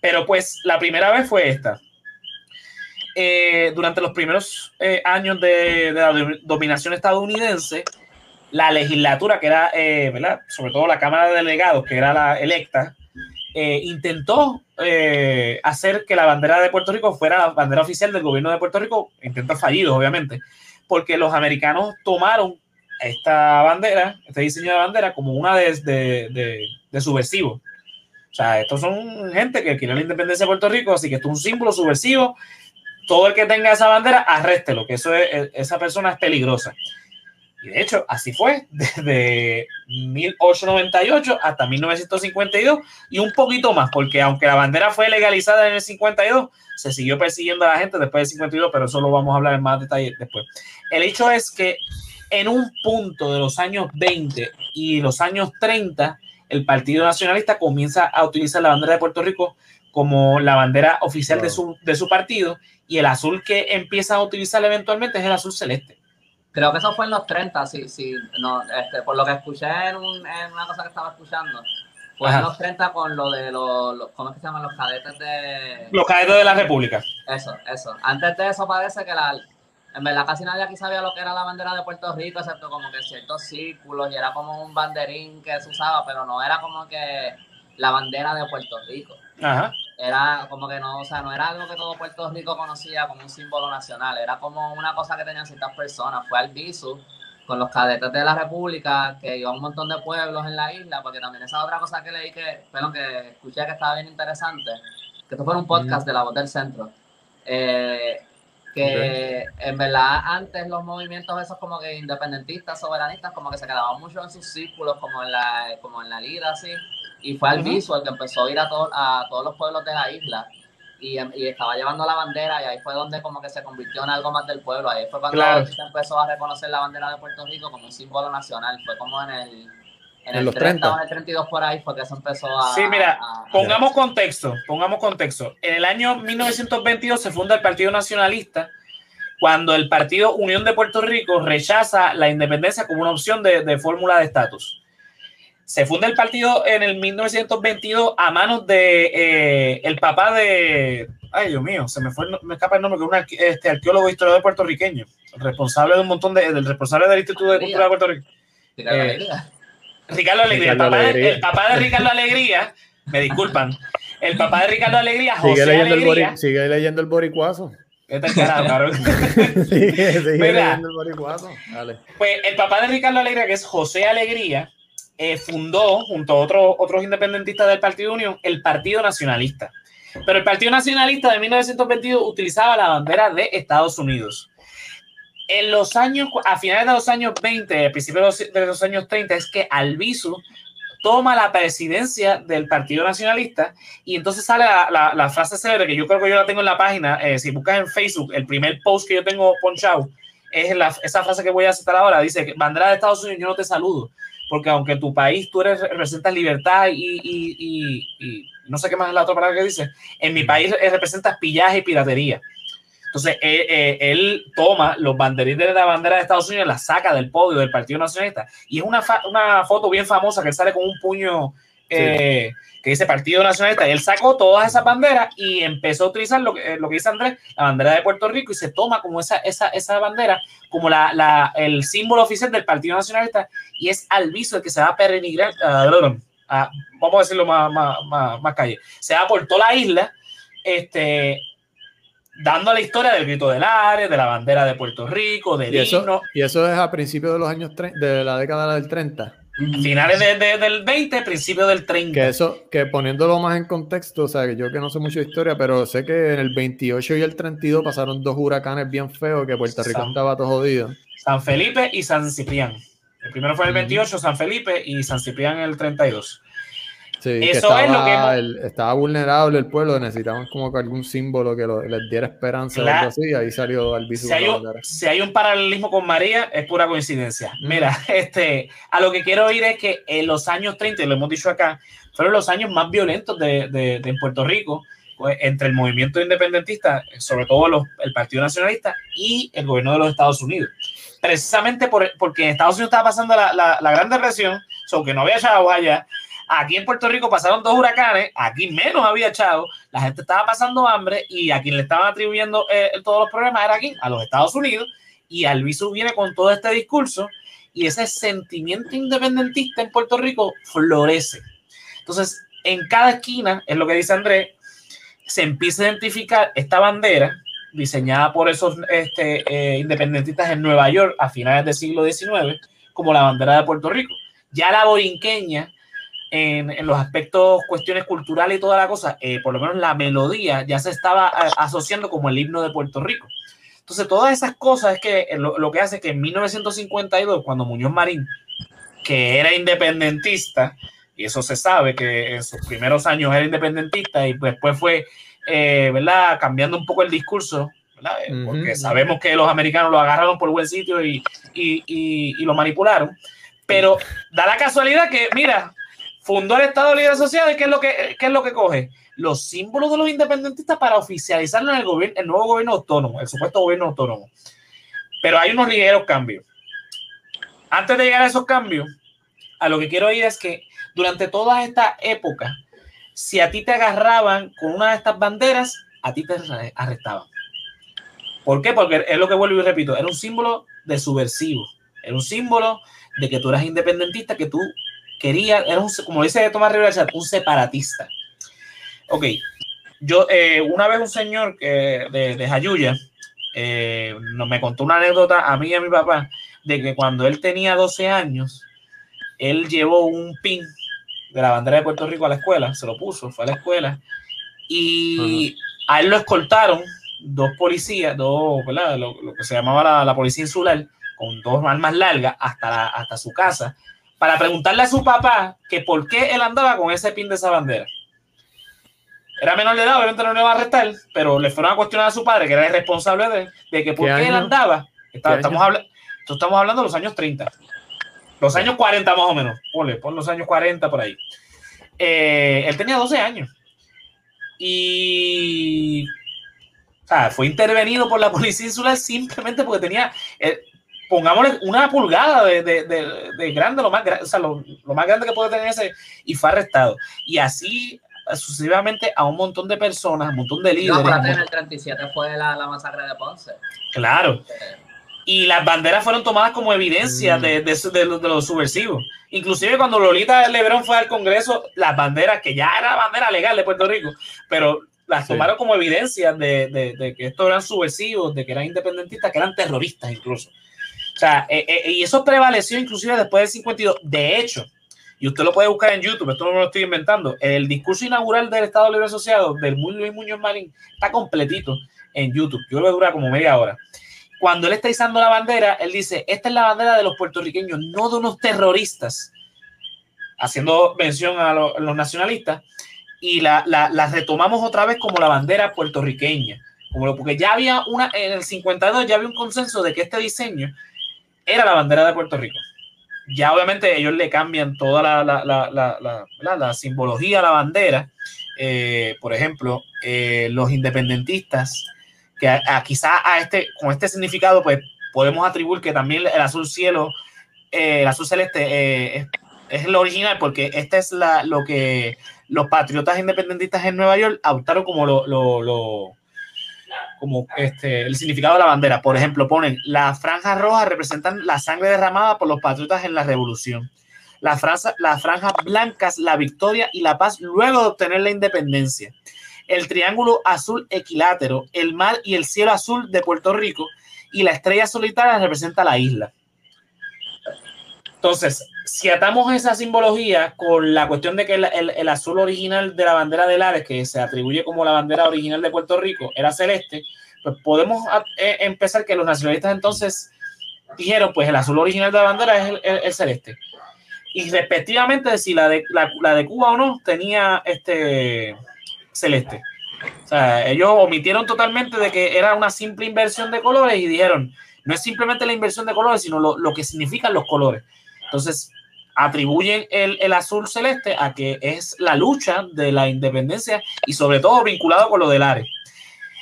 pero pues la primera vez fue esta. durante los primeros años de, de la dominación estadounidense, la legislatura, que era, eh, ¿verdad? Sobre todo la Cámara de Delegados, que era la electa, eh, intentó eh, hacer que la bandera de Puerto Rico fuera la bandera oficial del gobierno de Puerto Rico, intentos fallidos, obviamente, porque los americanos tomaron esta bandera, este diseño de bandera, como una de, de, de, subversivo. O sea, estos son gente que quiere la independencia de Puerto Rico, así que esto es un símbolo subversivo. Todo el que tenga esa bandera, arréstelo, que eso es, esa persona es peligrosa. Y de hecho, así fue desde 1898 hasta 1952 y un poquito más, porque aunque la bandera fue legalizada en el 52, se siguió persiguiendo a la gente después del 52, pero eso lo vamos a hablar en más detalle después. El hecho es que en un punto de los años 20 y los años 30, el Partido Nacionalista comienza a utilizar la bandera de Puerto Rico como la bandera oficial de, su, de su partido y el azul que empieza a utilizar eventualmente es el azul celeste. Creo que eso fue en los 30, sí, sí. No, este, por lo que escuché en, un, en una cosa que estaba escuchando. Fue en los 30 con lo de los, ¿cómo es que se llaman? Los cadetes de... Los cadetes de la República. Eso, eso. Antes de eso parece que la, en verdad casi nadie aquí sabía lo que era la bandera de Puerto Rico, excepto como que ciertos círculos y era como un banderín que se usaba, pero no era como que la bandera de Puerto Rico. Ajá era como que no, o sea, no era algo que todo Puerto Rico conocía como un símbolo nacional, era como una cosa que tenían ciertas personas. Fue al Bisu con los cadetes de la República, que iba a un montón de pueblos en la isla, porque también esa otra cosa que leí que, pero que escuché que estaba bien interesante, que esto fue un podcast de la voz del centro, eh, que en verdad antes los movimientos esos como que independentistas, soberanistas, como que se quedaban mucho en sus círculos, como en la, como en la lira, así, y fue al visual que empezó a ir a, a todos los pueblos de la isla y, y, estaba llevando la bandera y ahí fue donde como que se convirtió en algo más del pueblo. Ahí fue cuando se empezó a reconocer la bandera de Puerto Rico como un símbolo nacional. Fue como en el... En, el 30, o en el 32 por ahí fue que se empezó a... Sí, mira, pongamos contexto, pongamos contexto. En el año 1922 se funda el Partido Nacionalista cuando el Partido Unión de Puerto Rico rechaza la independencia como una opción de, de fórmula de estatus. Se funda el partido en el 1922 a manos de eh, el papá de, ay Dios mío, se me fue, me escapa el nombre, que es un este, arqueólogo historiador puertorriqueño, responsable de un montón de, del responsable del Instituto de Cultura de Puerto Rico. Ricardo eh, Alegría. Ricardo Alegría, el, papá De, el papá de Ricardo Alegría, me disculpan, el papá de Ricardo Alegría, José sigue leyendo Alegría. El sigue leyendo el boricuazo. Este carajo, cabrón. [laughs] sigue, sigue leyendo el boricuazo. Dale. Pues el papá de Ricardo Alegría, que es José Alegría, eh, fundó, junto a otros otros independentistas del Partido Unión, el Partido Nacionalista. Pero el Partido Nacionalista de 1922 utilizaba la bandera de Estados Unidos. En los años, a finales de los años 20, a principios de los años 30, es que Albizu toma la presidencia del Partido Nacionalista y entonces sale la, la, frase célebre que yo creo que yo la tengo en la página. Eh, si buscas en Facebook, el primer post que yo tengo ponchado es la, esa frase que voy a citar ahora. Dice: Bandera de Estados Unidos, yo no te saludo, porque aunque tu país tú eres, representas libertad y, y, y no sé qué más es la otra palabra que dice, en mi país representa pillaje y piratería. Entonces, él, toma los banderines de la bandera de Estados Unidos, la saca del podio del Partido Nacionalista. Y es una, una foto bien famosa que él sale con un puño eh, que dice Partido Nacionalista. Y él sacó todas esas banderas y empezó a utilizar lo que, lo que dice Andrés, la bandera de Puerto Rico, y se toma como esa, esa, esa bandera como la, la, el símbolo oficial del Partido Nacionalista. Y es al viso el que se va a perenigrar. Uh, vamos a decirlo más, más, más, calle, se va por toda la isla, este, dando la historia del grito del área, de la bandera de Puerto Rico, del ¿Y eso, Y eso es a principios de los años de la década del 30. Finales del 20, principios del 30. Que eso, que poniéndolo más en contexto, o sea, que yo que no sé mucho de historia, pero sé que en el 28 y el 32 pasaron dos huracanes bien feos que Puerto Rico estaba todo jodido. San Felipe y San Ciprián. El primero fue el 28, San Felipe, y San Ciprián el 32. Sí, Eso es lo que estaba vulnerable el pueblo, necesitaban como que algún símbolo que les diera esperanza o algo así, ahí salió el si hay, un, si hay un paralelismo con María, es pura coincidencia. Mira, [laughs] este, a lo que quiero oír es que en los años 30, y lo hemos dicho acá, fueron los años más violentos de, de, en Puerto Rico, pues, entre el movimiento independentista, sobre todo los, el Partido Nacionalista y el gobierno de los Estados Unidos precisamente por, porque en Estados Unidos estaba pasando la, la, la Gran Depresión, so que no había echado allá. Aquí en Puerto Rico pasaron dos huracanes, aquí menos había echado, la gente estaba pasando hambre y a quien le estaban atribuyendo eh, todos los problemas era aquí, a los Estados Unidos, y Albizu viene con todo este discurso y ese sentimiento independentista en Puerto Rico florece. Entonces, en cada esquina, es lo que dice Andrés, se empieza a identificar esta bandera diseñada por esos este, eh, independentistas en Nueva York a finales del siglo XIX, como la bandera de Puerto Rico. Ya la borinqueña, en, en los aspectos, cuestiones culturales y toda la cosa, eh, por lo menos la melodía ya se estaba eh, asociando como el himno de Puerto Rico. Entonces, todas esas cosas es que lo, lo que hace que en 1952, cuando Muñoz Marín, que era independentista, y eso se sabe que en sus primeros años era independentista y después fue eh, ¿verdad? Cambiando un poco el discurso, ¿verdad? Eh, porque sabemos que los americanos lo agarraron por buen sitio y, y, y, lo manipularon. Pero da la casualidad que, mira, fundó el Estado Libre Asociado y ¿qué es lo que, qué es lo que coge? Los símbolos de los independentistas para oficializarlo en el, gobierno, el nuevo gobierno autónomo, el supuesto gobierno autónomo. Pero hay unos ligeros cambios. Antes de llegar a esos cambios, a lo que quiero ir es que durante toda esta época, si a ti te agarraban con una de estas banderas, a ti te arrestaban. ¿Por qué? Porque es lo que vuelvo y repito, era un símbolo de subversivo, era un símbolo de que tú eras independentista, que tú querías, era un, como dice Tomás Rivera, un separatista. Ok, yo, eh, una vez un señor que, de, de Jayuya eh, me contó una anécdota a mí y a mi papá de que cuando él tenía 12 años, él llevó un pin de la bandera de Puerto Rico a la escuela, se lo puso, fue a la escuela, y a él lo escoltaron dos policías, dos, ¿verdad? Lo, que se llamaba la, policía insular, con dos armas largas hasta, hasta su casa, para preguntarle a su papá que por qué él andaba con ese pin de esa bandera. Era menor de edad, obviamente no le iba a arrestar, pero le fueron a cuestionar a su padre, que era el responsable de, de que por qué, él andaba. estamos, hablando, estamos hablando de los años 30. Los años 40 más o menos. Ponle, pon los años 40 por ahí. Eh, él tenía 12 años. Y o sea, fue intervenido por la policía insular simplemente porque tenía, eh, pongámosle una pulgada de, de, de, grande, lo más, o sea, lo, lo, más grande que puede tener ese, y fue arrestado. Y así sucesivamente a un montón de personas, un montón de líderes. No, en el 37 fue la, la masacre de Ponce. Claro. Y las banderas fueron tomadas como evidencia mm. de, de, de, los subversivos. Inclusive cuando Lolita Lebrón fue al Congreso, las banderas, que ya era bandera legal de Puerto Rico, pero las tomaron como evidencia de, que estos eran subversivos, de que eran independentistas, que eran terroristas incluso. O sea, eh, eh, y eso prevaleció inclusive después del 52. De hecho, y usted lo puede buscar en YouTube, esto no me lo estoy inventando, el discurso inaugural del Estado Libre Asociado del Luis Muñoz Marín está completito en YouTube. Yo lo dura como media hora cuando él está izando la bandera, él dice, esta es la bandera de los puertorriqueños, no de unos terroristas, haciendo mención a, los nacionalistas, y la, retomamos otra vez como la bandera puertorriqueña, como porque ya había una, en el 52 ya había un consenso de que este diseño era la bandera de Puerto Rico. Ya obviamente ellos le cambian toda la, simbología a la bandera. Eh, por ejemplo, eh, los independentistas que a, quizá a este, con este significado, pues podemos atribuir que también el azul cielo, eh, el azul celeste eh, es, es, el original, porque este es la, lo que los patriotas independentistas en Nueva York adoptaron como lo, lo, lo como este, el significado de la bandera. Por ejemplo, ponen las franjas rojas representan la sangre derramada por los patriotas en la revolución. Las, las franjas blancas, la victoria y la paz luego de obtener la independencia el triángulo azul equilátero, el mar y el cielo azul de Puerto Rico y la estrella solitaria representa la isla. Entonces, si atamos esa simbología con la cuestión de que el, azul original de la bandera de Lares, que se atribuye como la bandera original de Puerto Rico, era celeste, pues podemos eh, empezar que los nacionalistas entonces dijeron, pues el azul original de la bandera es el, celeste. Y respectivamente, si la de, la de Cuba o no tenía este celeste. O sea, ellos omitieron totalmente de que era una simple inversión de colores y dijeron, no es simplemente la inversión de colores, sino lo, que significan los colores. Entonces, atribuyen el, azul celeste a que es la lucha de la independencia y sobre todo vinculado con lo del ARE.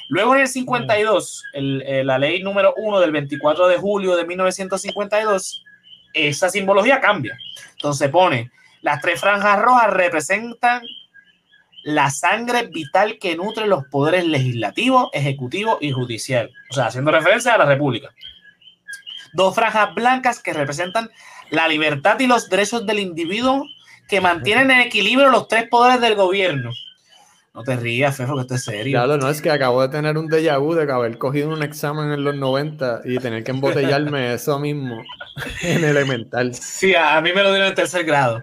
Luego en el 52, la ley número 1 del 24 de julio de 1952, esa simbología cambia. Entonces pone, las tres franjas rojas representan la sangre vital que nutre los poderes legislativo, ejecutivo y judicial. O sea, haciendo referencia a la República. Dos franjas blancas que representan la libertad y los derechos del individuo que mantienen en equilibrio los tres poderes del gobierno. No te rías, Fefo, que esto es serio. Claro, no, es que acabo de tener un déjà vu de haber cogido un examen en los 90 y tener que embotellarme [laughs] eso mismo en elemental. Sí, a, mí me lo dieron en tercer grado.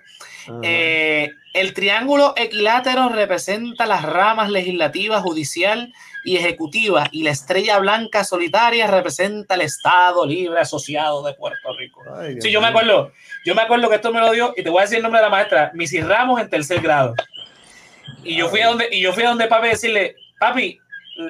Eh, el triángulo equilátero representa las ramas legislativa, judicial y ejecutiva y la estrella blanca solitaria representa el Estado Libre Asociado de Puerto Rico. sí, yo me acuerdo, yo me acuerdo que esto me lo dio y te voy a decir el nombre de la maestra, Missy Ramos en tercer grado. Y yo fui a donde y yo fui a donde papi decirle, papi,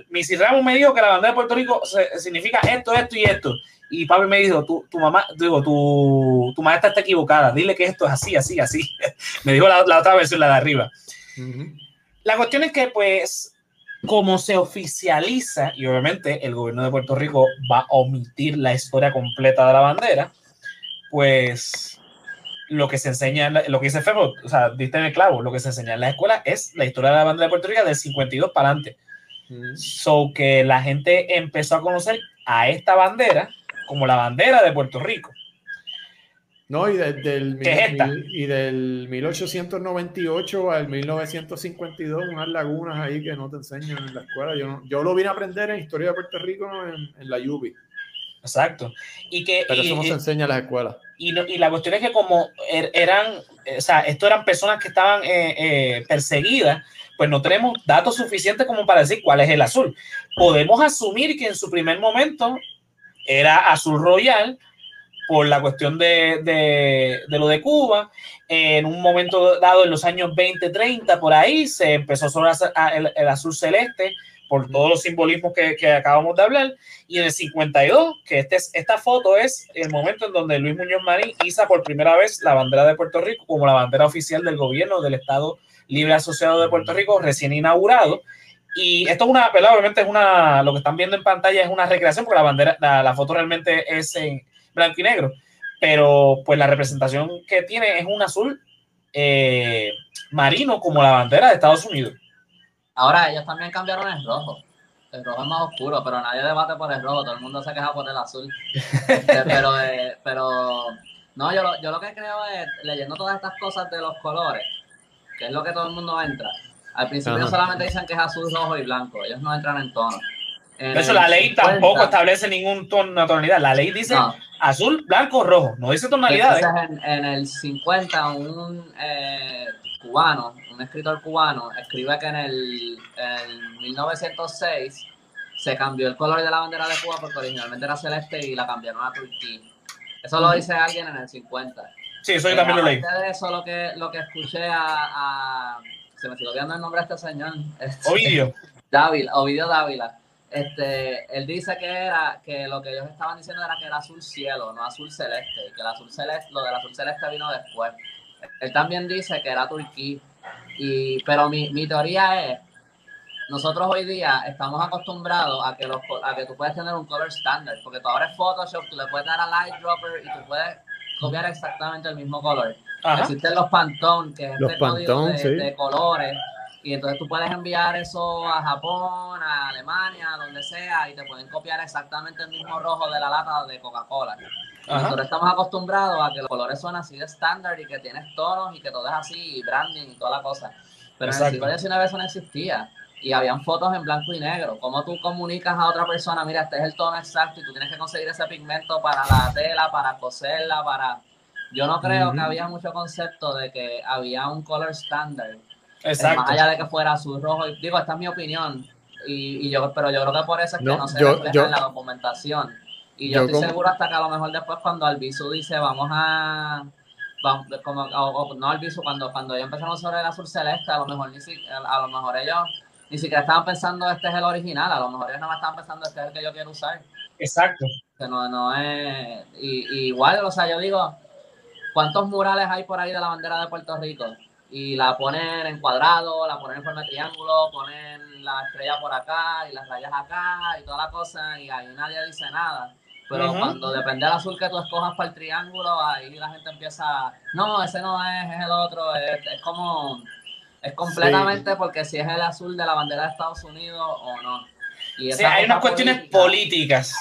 Missy Ramos me dijo que la bandera de Puerto Rico significa esto, esto y esto. Y papi me dijo, tu, tu mamá, digo, tu, tu, maestra está equivocada, dile que esto es así, así, así. [laughs] me dijo la, otra versión, la de arriba. La cuestión es que, pues, como se oficializa, y obviamente el gobierno de Puerto Rico va a omitir la historia completa de la bandera, pues lo que se enseña, lo que dice Ferro, o sea, diste en el clavo, lo que se enseña en la escuela es la historia de la bandera de Puerto Rico del 52 para adelante. So que la gente empezó a conocer a esta bandera como la bandera de Puerto Rico. No, y desde el, y del 1898 al 1952, unas lagunas ahí que no te enseñan en la escuela. Yo, yo lo vine a aprender en Historia de Puerto Rico en, la UBI. Exacto. Y que, Pero eso no se enseña en las escuelas. Y, y, la cuestión es que como er, eran, o sea, esto eran personas que estaban eh, eh, perseguidas, pues no tenemos datos suficientes como para decir cuál es el azul. Podemos asumir que en su primer momento era azul royal por la cuestión de, de, lo de Cuba. En un momento dado, en los años 20, 30, por ahí, se empezó sobre el, el azul celeste por todos los simbolismos que, que, acabamos de hablar. Y en el 52, que este es, esta foto es el momento en donde Luis Muñoz Marín iza por primera vez la bandera de Puerto Rico como la bandera oficial del gobierno del Estado Libre Asociado de Puerto Rico, recién inaugurado. Y esto es una. Obviamente es una, lo que están viendo en pantalla es una recreación, porque la bandera, la, foto realmente es en blanco y negro, pero pues la representación que tiene es un azul eh, marino como la bandera de Estados Unidos. Ahora ellos también cambiaron el rojo. El rojo es más oscuro, pero nadie debate por el rojo, todo el mundo se queja por el azul. Este, [laughs] pero, eh, pero no, yo lo, yo lo que creo es, leyendo todas estas cosas de los colores, que es lo que todo el mundo entra. Al principio solamente dicen que es azul, rojo y blanco, ellos no entran en tono. De hecho, la ley tampoco establece ningún tono, tonalidad. La ley dice azul, blanco, rojo. No dice tonalidad. En, en, el 50, un eh, cubano, un escritor cubano, escribe que en el 1906 se cambió el color de la bandera de Cuba porque originalmente era celeste y la cambiaron a turquía. Eso lo dice alguien en el 50. Sí, eso yo también lo leí. de eso, lo que, lo que escuché a, Se me sigue olvidando el nombre de este señor. Este, Ovidio. [laughs] Dávila, Ovidio Dávila. Este, él dice que era que lo que ellos estaban diciendo era que era azul cielo, no azul celeste, y que el azul celeste, lo del azul celeste vino después. Él también dice que era turquí, y, pero mi, mi teoría es, nosotros hoy día estamos acostumbrados a que, los, a que tú puedes tener un color estándar, porque tú ahora Photoshop, tú le puedes dar a Light Dropper y tú puedes copiar exactamente el mismo color. Existen los Pantone, que es los este de, de colores y entonces tú puedes enviar eso a Japón, a Alemania, a donde sea, y te pueden copiar exactamente el mismo rojo de la lata de Coca-Cola. Nosotros estamos acostumbrados a que los colores son así de estándar y que tienes tonos y que todo es así, y branding y toda la cosa. Pero en el siglo XIX eso no existía. Y habían fotos en blanco y negro. ¿Cómo tú comunicas a otra persona, mira, este es el tono exacto y tú tienes que conseguir ese pigmento para la tela, para coserla, para... Yo no creo que había mucho concepto de que había un color estándar Exacto. Más allá de que fuera azul, rojo. Digo, esta es mi opinión. Y, yo, pero yo creo que por eso es que no, se refleja en la documentación. Y yo, estoy seguro hasta que a lo mejor después cuando Albizu dice vamos a como, o, no Albizu, cuando, cuando ellos empezaron sobre el azul celeste, a lo mejor ni si, a lo mejor ellos ni siquiera estaban pensando este es el original, a lo mejor ellos no estaban pensando este es el que yo quiero usar. Exacto. Que no, no es y, igual, o sea, yo digo, ¿cuántos murales hay por ahí de la bandera de Puerto Rico? Y la ponen en cuadrado, la ponen en forma de triángulo, ponen la estrella por acá y las rayas acá y toda la cosa y ahí nadie dice nada. Pero cuando depende del azul que tú escojas para el triángulo, ahí la gente empieza, no, ese no es, es el otro, es, como, es completamente porque si es el azul de la bandera de Estados Unidos o no. Y sí, hay unas cuestiones políticas.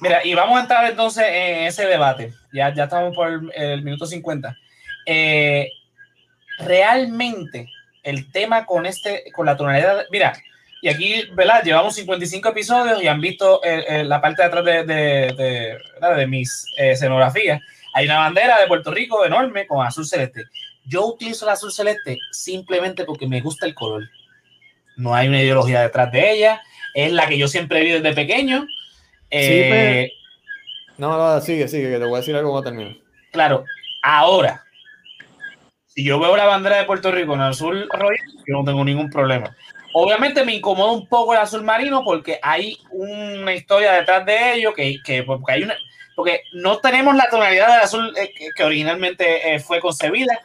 Mira, y vamos a entrar entonces en ese debate. Ya, ya estamos por el, el minuto 50. Eh, realmente el tema con este, con la tonalidad, mira, y aquí, ¿verdad? Llevamos 55 episodios y han visto eh, eh, la parte de atrás de, de, de, mis eh, escenografías. Hay una bandera de Puerto Rico enorme con azul celeste. Yo utilizo el azul celeste simplemente porque me gusta el color. No hay una ideología detrás de ella. Es la que yo siempre visto desde pequeño. sí, No, no, sigue, sigue, que te voy a decir algo cuando termine. Claro, ahora, si yo veo la bandera de Puerto Rico en azul rojo, yo no tengo ningún problema. Obviamente me incomoda un poco el azul marino porque hay una historia detrás de ello que, que porque hay una porque no tenemos la tonalidad del azul eh, que, originalmente eh, fue concebida.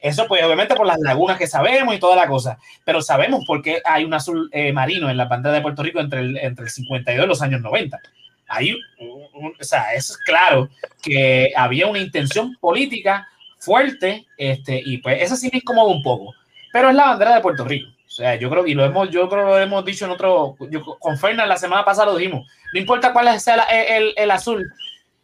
Eso pues obviamente por las lagunas que sabemos y toda la cosa, pero sabemos por qué hay un azul eh, marino en la bandera de Puerto Rico entre el, entre el 52 y los años 90. Hay, o sea, es claro que había una intención política fuerte, este, y pues esa sí me incomoda un poco, pero es la bandera de Puerto Rico. O sea, yo creo, y lo hemos, yo creo lo hemos dicho en otro, yo, con Fernan la semana pasada lo dijimos, no importa cuál sea el, el, azul,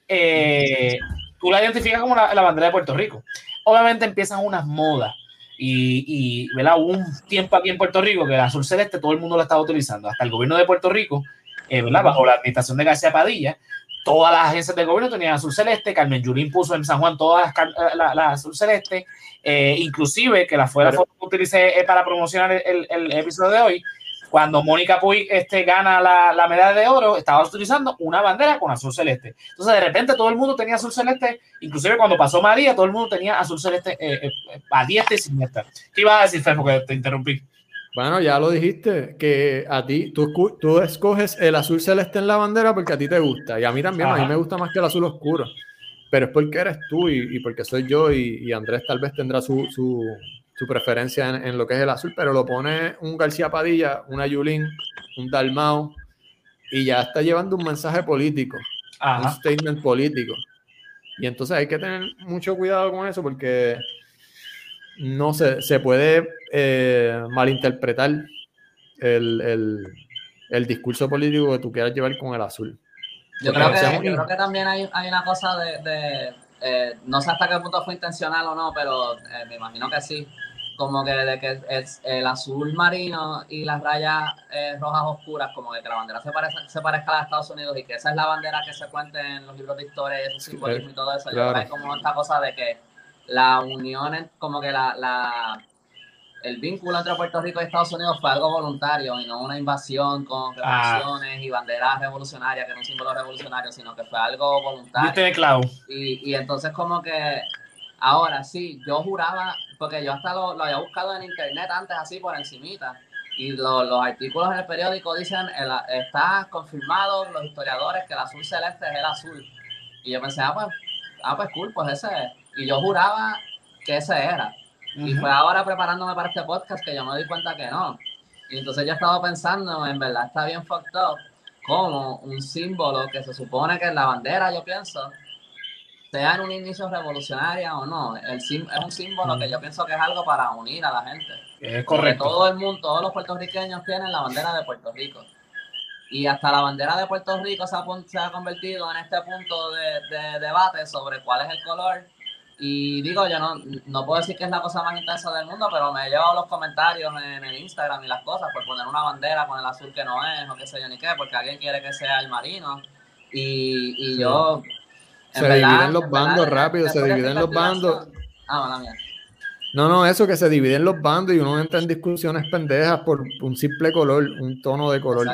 eh, tú la identificas como la, bandera de Puerto Rico. Obviamente empiezan unas modas y, y ¿verdad? hubo un tiempo aquí en Puerto Rico que el azul celeste todo el mundo lo estaba utilizando, hasta el gobierno de Puerto Rico, eh, ¿verdad? bajo la administración de García Padilla, todas las agencias del gobierno tenían azul celeste, Carmen Yulín puso en San Juan todas las, la, azul celeste, eh, inclusive que la fue la foto que utilicé eh, para promocionar el, el, episodio de hoy, cuando Mónica Puig este, gana la, la, medalla de oro, estaba utilizando una bandera con azul celeste. Entonces, de repente, todo el mundo tenía azul celeste, inclusive cuando pasó María, todo el mundo tenía azul celeste eh, a diestra y siniestra. ¿Qué ibas a decir, Fer, porque te interrumpí? Bueno, ya lo dijiste, que a ti, tú, tú escoges el azul celeste en la bandera porque a ti te gusta. Y a mí también, a mí me gusta más que el azul oscuro. Pero es porque eres tú y, porque soy yo y, Andrés tal vez tendrá su, su, su preferencia en, lo que es el azul, pero lo pone un García Padilla, una Yulín, un Dalmau y ya está llevando un mensaje político, un statement político. Y entonces hay que tener mucho cuidado con eso porque no sé, se puede eh, malinterpretar el, el, discurso político que tú quieras llevar con el azul. Yo, creo que, creo que, también hay, hay una cosa de, eh, no sé hasta qué punto fue intencional o no, pero eh, me imagino que sí, como que de que es el azul marino y las rayas eh, rojas oscuras, como de que la bandera se, parece, se parezca a la de Estados Unidos y que esa es la bandera que se cuenta en los libros de historia y ese simbolismo y todo eso. Yo creo que hay como esta cosa de que la unión, como que la, la el vínculo entre Puerto Rico y Estados Unidos fue algo voluntario y no una invasión con ah. revoluciones y banderas revolucionarias, que no es un símbolo revolucionario, sino que fue algo voluntario. Y, y entonces como que ahora sí, yo juraba, porque yo hasta lo, había buscado en internet antes así por encimita, y los artículos en el periódico dicen, el, está confirmado los historiadores que el azul celeste es el azul. Y yo pensé, ah pues, ah, pues cool, pues ese es. Y yo juraba que ese era. Y fue ahora preparándome para este podcast que yo me di cuenta que no. Y entonces yo estaba pensando, en verdad está bien fucked up, como un símbolo que se supone que es la bandera, yo pienso, sea en un inicio revolucionaria o no, el es un símbolo que yo pienso que es algo para unir a la gente. Es correcto. todo el mundo, todos los puertorriqueños tienen la bandera de Puerto Rico. Y hasta la bandera de Puerto Rico se ha, se ha convertido en este punto de, de debate sobre cuál es el color y digo, yo no, no puedo decir que es la cosa más intensa del mundo, pero me he llevado los comentarios en el Instagram y las cosas por poner una bandera con el azul que no es, o qué sé yo ni qué, porque alguien quiere que sea el marino. Y, y yo. Se dividen los bandos rápido, se dividen los bandos. Ah, mala mía. No, no, eso que se dividen los bandos y uno entra en discusiones pendejas por un simple color, un tono de color.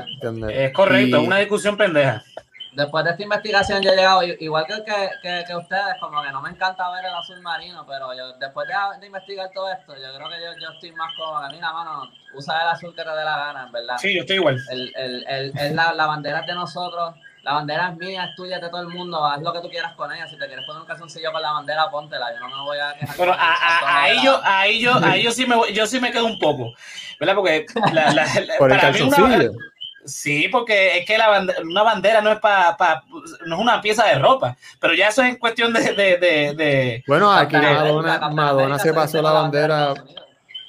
Es correcto, es una discusión pendeja después de esta investigación yo he llegado, igual que, que, que, ustedes, como que no me encanta ver el azul marino, pero yo después de, investigar todo esto, yo creo que yo, yo estoy más como que, mira, mano, usa el azul que te dé la gana, en verdad. Sí, yo estoy igual. El, el, el, el la, la, bandera es de nosotros, la bandera es mía, es tuya, es de todo el mundo, haz lo que tú quieras con ella. Si te quieres poner un calzoncillo con la bandera, póntela, yo no me voy a quejar. Pero ahí, yo, ahí, yo, ahí yo sí me, yo sí me quedo un poco, ¿verdad? Porque la, la, Por el calzoncillo. Sí, porque es que la una bandera no es para, no es una pieza de ropa, pero ya eso es en cuestión de... de, de, bueno, aquí Madonna, Madonna se pasó la bandera.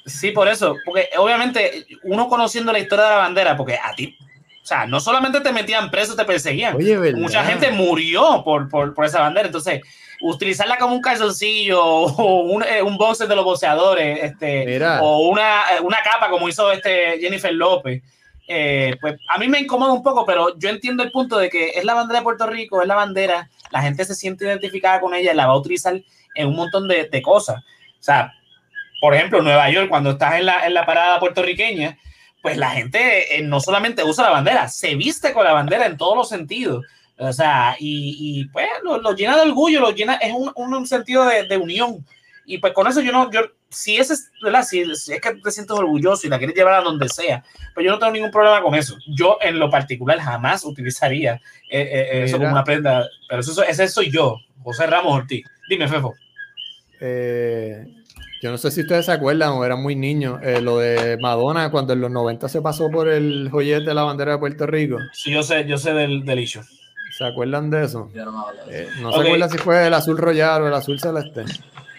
Sí, por eso, porque obviamente uno conociendo la historia de la bandera, porque a ti, o sea, no solamente te metían preso, te perseguían. Mucha gente murió por, por, por, esa bandera, entonces utilizarla como un calzoncillo [laughs] o un, eh, un boxer de los boxeadores, este, o una, una capa como hizo este Jennifer López eh, pues a mí me incomoda un poco, pero yo entiendo el punto de que es la bandera de Puerto Rico, es la bandera, la gente se siente identificada con ella y la va a utilizar en un montón de, cosas. O sea, por ejemplo, Nueva York, cuando estás en la, en la parada puertorriqueña, pues la gente eh, no solamente usa la bandera, se viste con la bandera en todos los sentidos. O sea, y, pues lo, llena de orgullo, lo llena, es un, un sentido de, de, unión. Y pues con eso yo no, si, ese es, ¿verdad? Si, es que te sientes orgulloso y la quieres llevar a donde sea, pues yo no tengo ningún problema con eso. Yo en lo particular jamás utilizaría eh, eh, eh, eso como una prenda, pero eso, ese soy yo, José Ramos Ortiz. Dime, Fefo. yo no sé si ustedes se acuerdan o eran muy niños, lo de Madonna cuando en los 90 se pasó por el joyete de la bandera de Puerto Rico. Sí, yo sé, yo sé del, del hecho. ¿Se acuerdan de eso? no, se acuerdan si fue el azul royal o el azul celeste.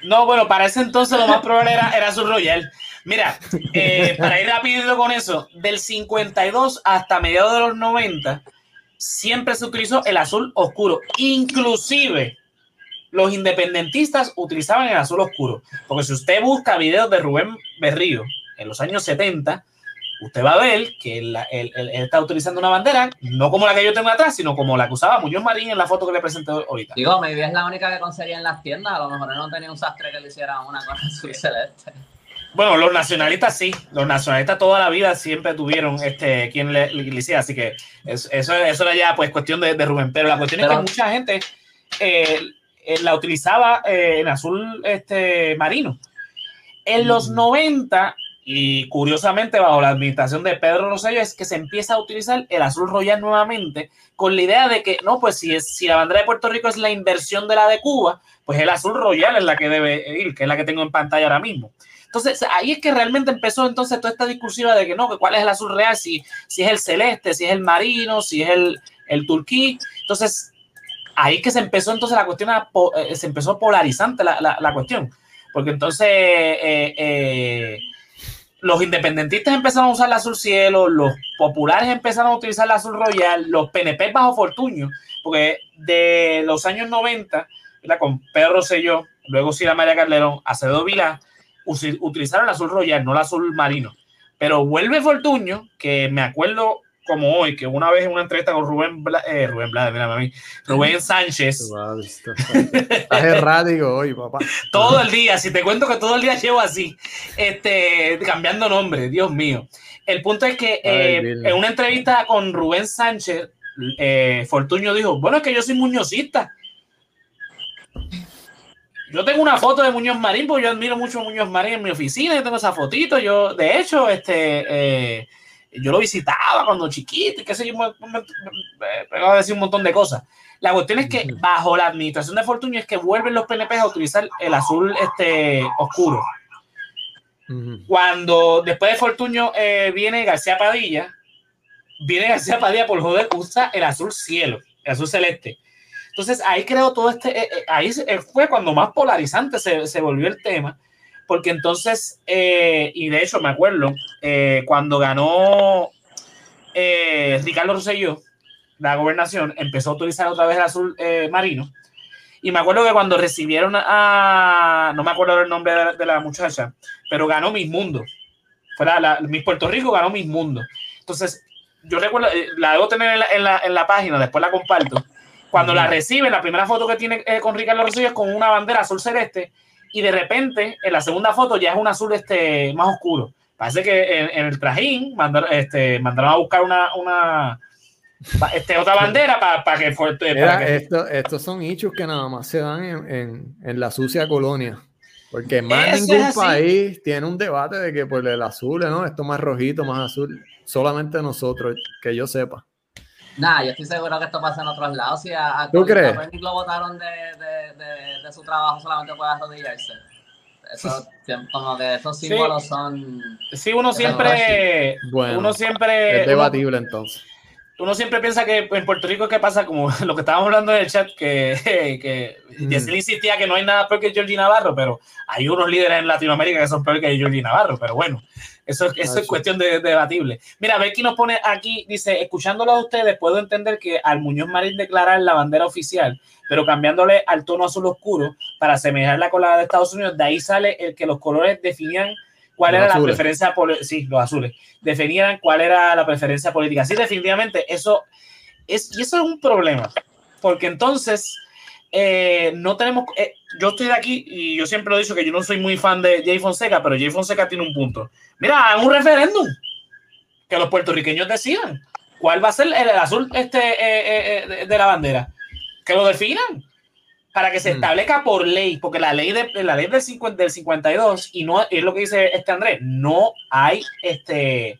No, bueno, para ese entonces lo más probable era, era su Royal. Mira, eh, para ir rápido con eso, del 52 hasta mediados de los 90, siempre se utilizó el azul oscuro. Inclusive, los independentistas utilizaban el azul oscuro. Porque si usted busca videos de Rubén Berrío en los años 70, usted va a ver que él, está utilizando una bandera, no como la que yo tengo atrás, sino como la que usaba Muñoz Marín en la foto que le presenté ahorita. Digo, mi es la única que conseguía en las tiendas, a lo mejor no tenía un sastre que le hiciera una con azul celeste. Bueno, los nacionalistas sí, los nacionalistas toda la vida siempre tuvieron este quien le, hiciera, así que eso, eso, era ya pues cuestión de, Rubén, pero la cuestión es que mucha gente eh, eh, la utilizaba eh, en azul este, marino. En los 90 mm. Y curiosamente, bajo la administración de Pedro Rosselló, es que se empieza a utilizar el azul royal nuevamente, con la idea de que, no, pues si, es, si la bandera de Puerto Rico es la inversión de la de Cuba, pues el azul royal es la que debe ir, que es la que tengo en pantalla ahora mismo. Entonces, ahí es que realmente empezó entonces toda esta discusión de que no, que cuál es el azul real, si, si es el celeste, si es el marino, si es el, el turquí. Entonces, ahí es que se empezó entonces la cuestión, eh, se empezó polarizante la, la, la cuestión porque entonces eh, eh, los independentistas empezaron a usar el azul cielo, los populares empezaron a utilizar el azul royal, los PNP bajo Fortuño, porque de los años 90, con Pedro Rosselló, luego Sila María Calderón, Acevedo Vilá, utilizaron el azul royal, no el azul marino. Pero vuelve Fortuño, que me acuerdo como hoy, que una vez en una entrevista con Rubén, eh, Rubén mira, Rubén [laughs] Sánchez. Estás errático hoy, papá. todo el día, si te cuento que todo el día llevo así, este, cambiando nombre, Dios mío. El punto es que eh, en una entrevista con Rubén Sánchez, eh, Fortuño dijo, bueno, es que yo soy muñozista. Yo tengo una foto de Muñoz Marín, porque yo admiro mucho a Muñoz Marín en mi oficina, yo tengo esa fotito, yo, de hecho, este, eh, yo lo visitaba cuando chiquito y qué sé yo, me, a decir un montón de cosas. La cuestión es que bajo la administración de Fortunio es que vuelven los PNP a utilizar el azul este, oscuro. Cuando después de Fortunio eh, viene García Padilla, viene García Padilla por joder, usa el azul cielo, el azul celeste. Entonces ahí creo todo este, eh, eh, ahí fue cuando más polarizante se, se volvió el tema porque entonces, eh, y de hecho me acuerdo, eh, cuando ganó eh, Ricardo Rosselló la gobernación, empezó a utilizar otra vez el azul marino. Y me acuerdo que cuando recibieron a, no me acuerdo el nombre de la, muchacha, pero ganó Miss Mundo. Fue la, Miss Puerto Rico ganó Miss Mundo. Entonces, yo recuerdo, la debo tener en la, en la, página, después la comparto. Cuando la reciben, la primera foto que tiene con Ricardo Rosselló es con una bandera azul celeste y de repente en la segunda foto ya es un azul este, más oscuro. Parece que en, el trajín mandaron, este, mandaron a buscar una, una este, otra [laughs] bandera para que fuerte. Esto, estos son hechos que nada más se dan en, en, la sucia colonia. Porque más ningún país tiene un debate de que por el azul, ¿no? Esto más rojito, más azul. Solamente nosotros, que yo sepa. Nah, yo estoy seguro que esto pasa en otros lados. Si a, ¿Tú crees? lo votaron de, de, de, de, su trabajo solamente puede arrodillarse. Eso, [laughs] como que esos símbolos son. Sí, uno siempre. Bueno, uno siempre. Es debatible entonces uno siempre piensa que en Puerto Rico, ¿qué pasa? Como [laughs] lo que estábamos hablando en el chat, que, [laughs] que mm. insistía que no hay nada peor que Georgie Navarro, pero hay unos líderes en Latinoamérica que son peor que Georgie Navarro, pero bueno, eso, eso es cuestión de, debatible. Mira, Becky nos pone aquí, dice, escuchándolo a ustedes, puedo entender que al Muñoz Marín declarar la bandera oficial, pero cambiándole al tono azul oscuro para asemejarla con la de Estados Unidos, de ahí sale el que los colores definían cuál era la preferencia, sí, los azules, definían cuál era la preferencia política. Sí, definitivamente, eso es, y eso es un problema, porque entonces eh, no tenemos, eh, yo estoy de aquí y yo siempre lo he dicho que yo no soy muy fan de Jay Fonseca, pero Jay Fonseca tiene un punto. Mira, un referéndum, que los puertorriqueños decidan cuál va a ser el azul este, eh, de la bandera, que lo definan para que se mm. establezca por ley, porque la ley, de, la ley del, 50, del 52, y no es lo que dice este Andrés, no hay este,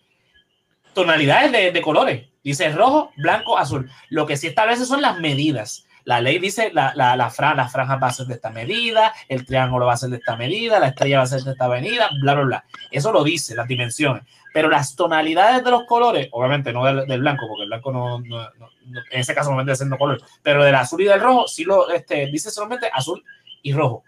tonalidades de, de colores. Dice rojo, blanco, azul. Lo que sí establece son las medidas. La ley dice la, la, la, la franja va a ser de esta medida, el triángulo va a ser de esta medida, la estrella va a ser de esta medida, bla, bla, bla. Eso lo dice, las dimensiones. Pero las tonalidades de los colores, obviamente no del, blanco, porque el blanco no, en ese caso no vende siendo color, pero del azul y del rojo sí lo este, dice solamente azul y rojo.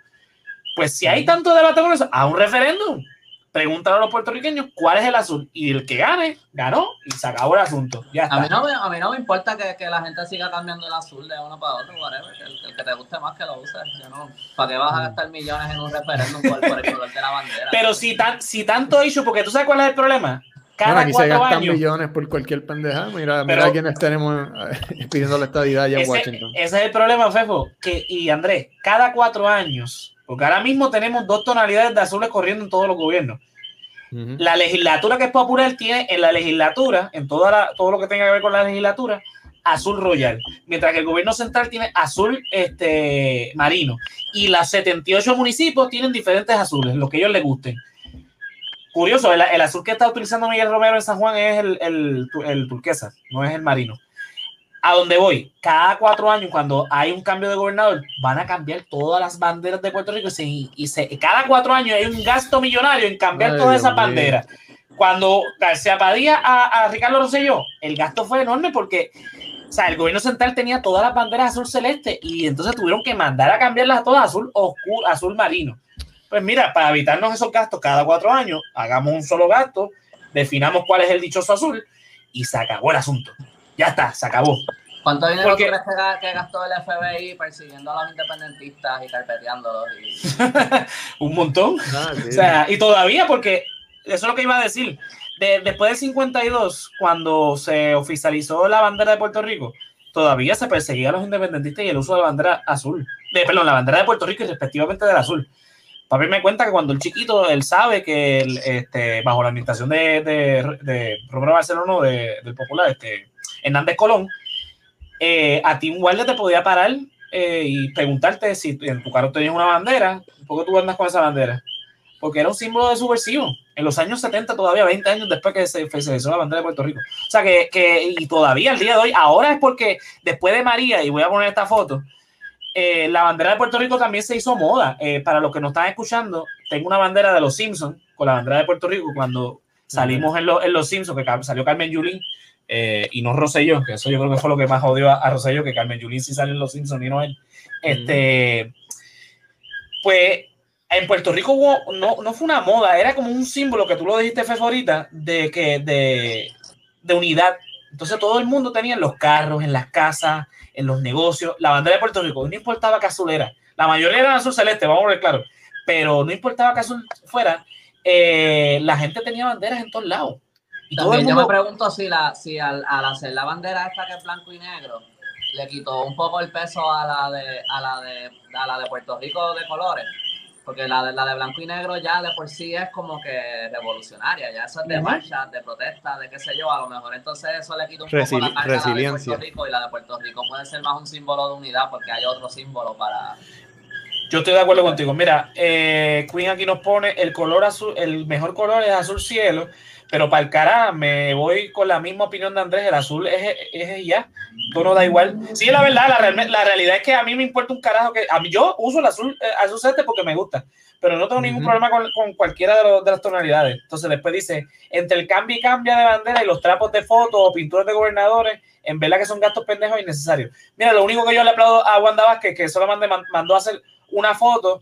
Pues si hay tanto debate con eso, a un referéndum pregúntale a los puertorriqueños cuál es el azul y el que gane, ganó y se acabó el asunto. Ya A, mí no me, a mí no me importa que, que, la gente siga cambiando el azul de uno para otro, whatever. El, que te guste más que lo use. no, ¿Para qué vas a gastar millones en un referéndum por, el color de la bandera? [laughs] Pero si, tan, si tanto hecho, porque tú sabes cuál es el problema. Cada bueno, aquí se gastan millones por cualquier pendeja. Mira, mira quienes tenemos eh, pidiendo la estadidad allá en Washington. Ese es el problema, Fefo. Que, y Andrés, cada cuatro años porque ahora mismo tenemos dos tonalidades de azules corriendo en todos los gobiernos. La legislatura que es popular tiene en la legislatura, en toda todo lo que tenga que ver con la legislatura, azul royal, mientras que el gobierno central tiene azul este, marino. Y las 78 municipios tienen diferentes azules, lo que ellos les gusten. Curioso, el, azul que está utilizando Miguel Romero en San Juan es el, el, el turquesa, no es el marino a donde voy, cada cuatro años, cuando hay un cambio de gobernador, van a cambiar todas las banderas de Puerto Rico y, se, cada cuatro años hay un gasto millonario en cambiar todas esas banderas. Cuando se apadía a, a, Ricardo Rosselló, el gasto fue enorme porque o sea, el gobierno central tenía todas las banderas azul celeste y entonces tuvieron que mandar a cambiarlas a todas azul oscuro, azul marino. Pues mira, para evitarnos esos gastos cada cuatro años, hagamos un solo gasto, definamos cuál es el dichoso azul y se acabó el asunto. Ya está, se acabó. ¿Cuánto dinero Porque... crees que, gastó el FBI persiguiendo a los independentistas y carpeteándolos? [laughs] un montón. Ah, o sea, y todavía, porque eso es lo que iba a decir. después del 52, cuando se oficializó la bandera de Puerto Rico, todavía se perseguía a los independentistas y el uso de la bandera azul. De, perdón, la bandera de Puerto Rico y respectivamente del azul. Papi me cuenta que cuando el chiquito, él sabe que este, bajo la administración de, de, de Romero Barcelona, de, del Popular, este, Hernández Colón, eh, a ti un guardia te podía parar eh, y preguntarte si en tu carro tenías una bandera, ¿por qué tú andas con esa bandera? Porque era un símbolo de subversivo. En los años 70, todavía 20 años después que se, hizo la bandera de Puerto Rico. O sea, que, que, y todavía al día de hoy, ahora es porque después de María, y voy a poner esta foto, eh, la bandera de Puerto Rico también se hizo moda. para los que nos están escuchando, tengo una bandera de los Simpsons con la bandera de Puerto Rico cuando salimos en, en Los Simpsons, que salió Carmen Yulín eh, y no Rosselló, que eso yo creo que fue lo que más odió a, a que Carmen Yulín sí sale en Los Simpsons y no él. Este, Pues en Puerto Rico no, no fue una moda, era como un símbolo que tú lo dijiste, Fefe, ahorita, de, que, de, unidad. Entonces todo el mundo tenía en los carros, en las casas, en los negocios, la bandera de Puerto Rico. No importaba qué azul era. La mayoría era azul celeste, vamos a ver claro. Pero no importaba qué azul fuera, eh, la gente tenía banderas en todos lados. También yo me pregunto si, la, si al, hacer la bandera esta que es blanco y negro, le quitó un poco el peso a la de, a la de, a la de Puerto Rico de colores. Porque la de, la de blanco y negro ya de por sí es como que revolucionaria, ya eso es de marcha, de protesta, de qué sé yo, a lo mejor entonces eso le quita un poco la carga a la de Puerto Rico y la de Puerto Rico puede ser más un símbolo de unidad porque hay otro símbolo para, yo estoy de acuerdo contigo. Mira, eh, Queen aquí nos pone el color azul, el mejor color es azul cielo pero para el cara me voy con la misma opinión de Andrés, el azul es, es, ya, todo da igual. Sí, la verdad, la, la, realidad es que a mí me importa un carajo que a mí, yo uso el azul, eh, azul celeste porque me gusta, pero no tengo ningún problema con, con cualquiera de, de, las tonalidades. Entonces después dice, entre el cambio y cambia de bandera y los trapos de fotos o pinturas de gobernadores, en verdad que son gastos pendejos innecesarios. Mira, lo único que yo le aplaudo a Wanda Vázquez, que solo mandó a hacer una foto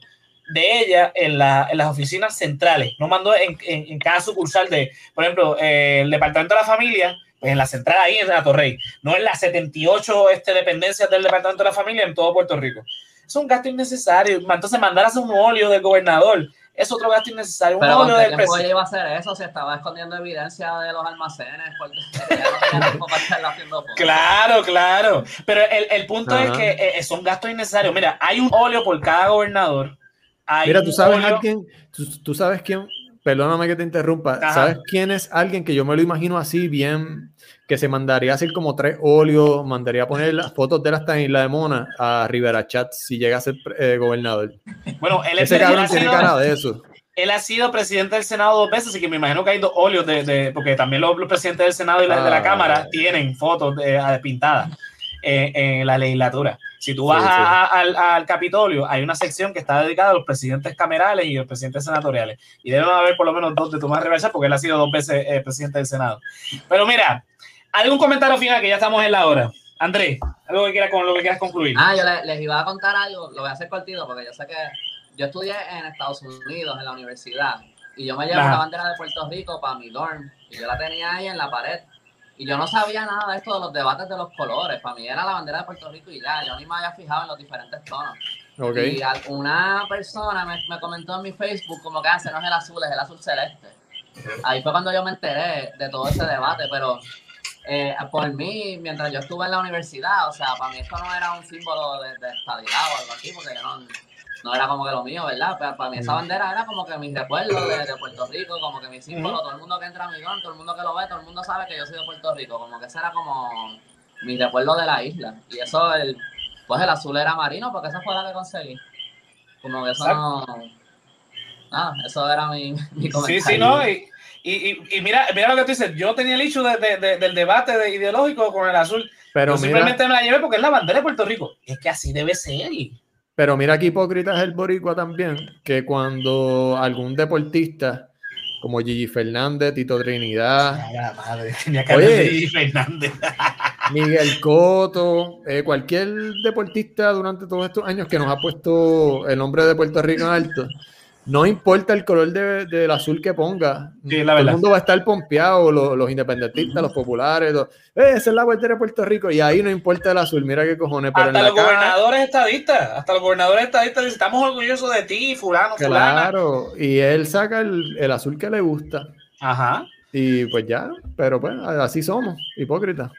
de ella en, la, en, las oficinas centrales, no mandó en, en, cada sucursal de, por ejemplo, eh, el Departamento de la Familia, pues en la central ahí en la Torrey, no en las 78 este, dependencias del Departamento de la Familia en todo Puerto Rico. Es un gasto innecesario. Entonces, mandar a hacer un óleo del gobernador es otro gasto innecesario. Un óleo del presidente. iba a hacer eso? Se estaba escondiendo evidencia de los almacenes. [laughs] claro, claro. Pero el, el punto es que eh, son gastos innecesarios. Mira, hay un óleo por cada gobernador Mira, tú sabes alguien, tú, sabes quién, perdóname que te interrumpa, ¿sabes quién es alguien que yo me lo imagino así bien, que se mandaría a hacer como tres óleos, mandaría a poner las fotos de la hasta en de Mona a Rivera Chat si llega a ser eh, gobernador? Bueno, él Ese cabrón tiene cara de eso. Él ha sido presidente del Senado dos veces, así que me imagino que hay dos óleos de, porque también los, presidentes del Senado y de la ah, Cámara tienen fotos de, pintadas eh, en la legislatura. Si tú vas al, Capitolio, hay una sección que está dedicada a los presidentes camerales y los presidentes senatoriales. Y deben haber por lo menos dos de Tomás Rivera porque él ha sido dos veces eh, presidente del Senado. Pero mira, algún comentario final que ya estamos en la hora. Andrés, algo que quieras, con lo que quieras concluir. Ah, yo les, iba a contar algo, lo voy a hacer cortito porque yo sé que yo estudié en Estados Unidos, en la universidad, y yo me llevo la bandera de Puerto Rico para mi dorm, y yo la tenía ahí en la pared. Y yo no sabía nada de esto de los debates de los colores. Para mí era la bandera de Puerto Rico y ya. Yo ni me había fijado en los diferentes tonos. Y una persona me, me, comentó en mi Facebook como que hace ah, no es el azul, es el azul celeste. Ahí fue cuando yo me enteré de todo ese debate, pero eh, por mí, mientras yo estuve en la universidad, o sea, para mí esto no era un símbolo de, de estabilidad o algo así, porque yo no, no era como que lo mío, ¿verdad? Pero para mí esa bandera era como que mi recuerdo de, Puerto Rico, como que mi símbolo, todo el mundo que entra a mi don, todo el mundo que lo ve, todo el mundo sabe que yo soy de Puerto Rico, como que ese era como mi recuerdo de la isla. Y eso, el, pues el azul era marino, porque esa fue la que conseguí. Como que eso no... Nada, eso era mi, [laughs] mi comentario. Sí, sí, no, y, y, y, mira, mira lo que tú dices, yo tenía el hecho de, de, del debate de ideológico con el azul, pero simplemente me la llevé porque es la bandera de Puerto Rico. Es que así debe ser. Pero mira qué hipócrita es el boricua también, que cuando algún deportista como Gigi Fernández, Tito Trinidad, [laughs] Miguel Coto, eh, cualquier deportista durante todos estos años que nos ha puesto el nombre de Puerto Rico en alto, no importa el color de- del azul que ponga, Sí, la todo el mundo va a estar pompeado, los, los independentistas, los populares, "Eh, esa es la bandera de Puerto Rico, y ahí no importa el azul, mira qué cojones, pero Hasta en los gobernadores estadistas, hasta los gobernadores estadistas dicen, estamos orgullosos de ti, fulano, fulana. Claro, y él saca el, el azul que le gusta, Ajá. y pues ya, pero pues así somos, hipócritas.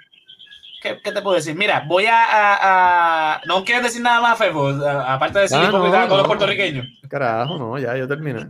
¿Qué, qué te puedo decir? Mira, voy a, a- a- No quieres decir nada más, Fefo, a- aparte de decir Ah, no, a todos los no. puertorriqueños. Carajo, no, ya yo terminé.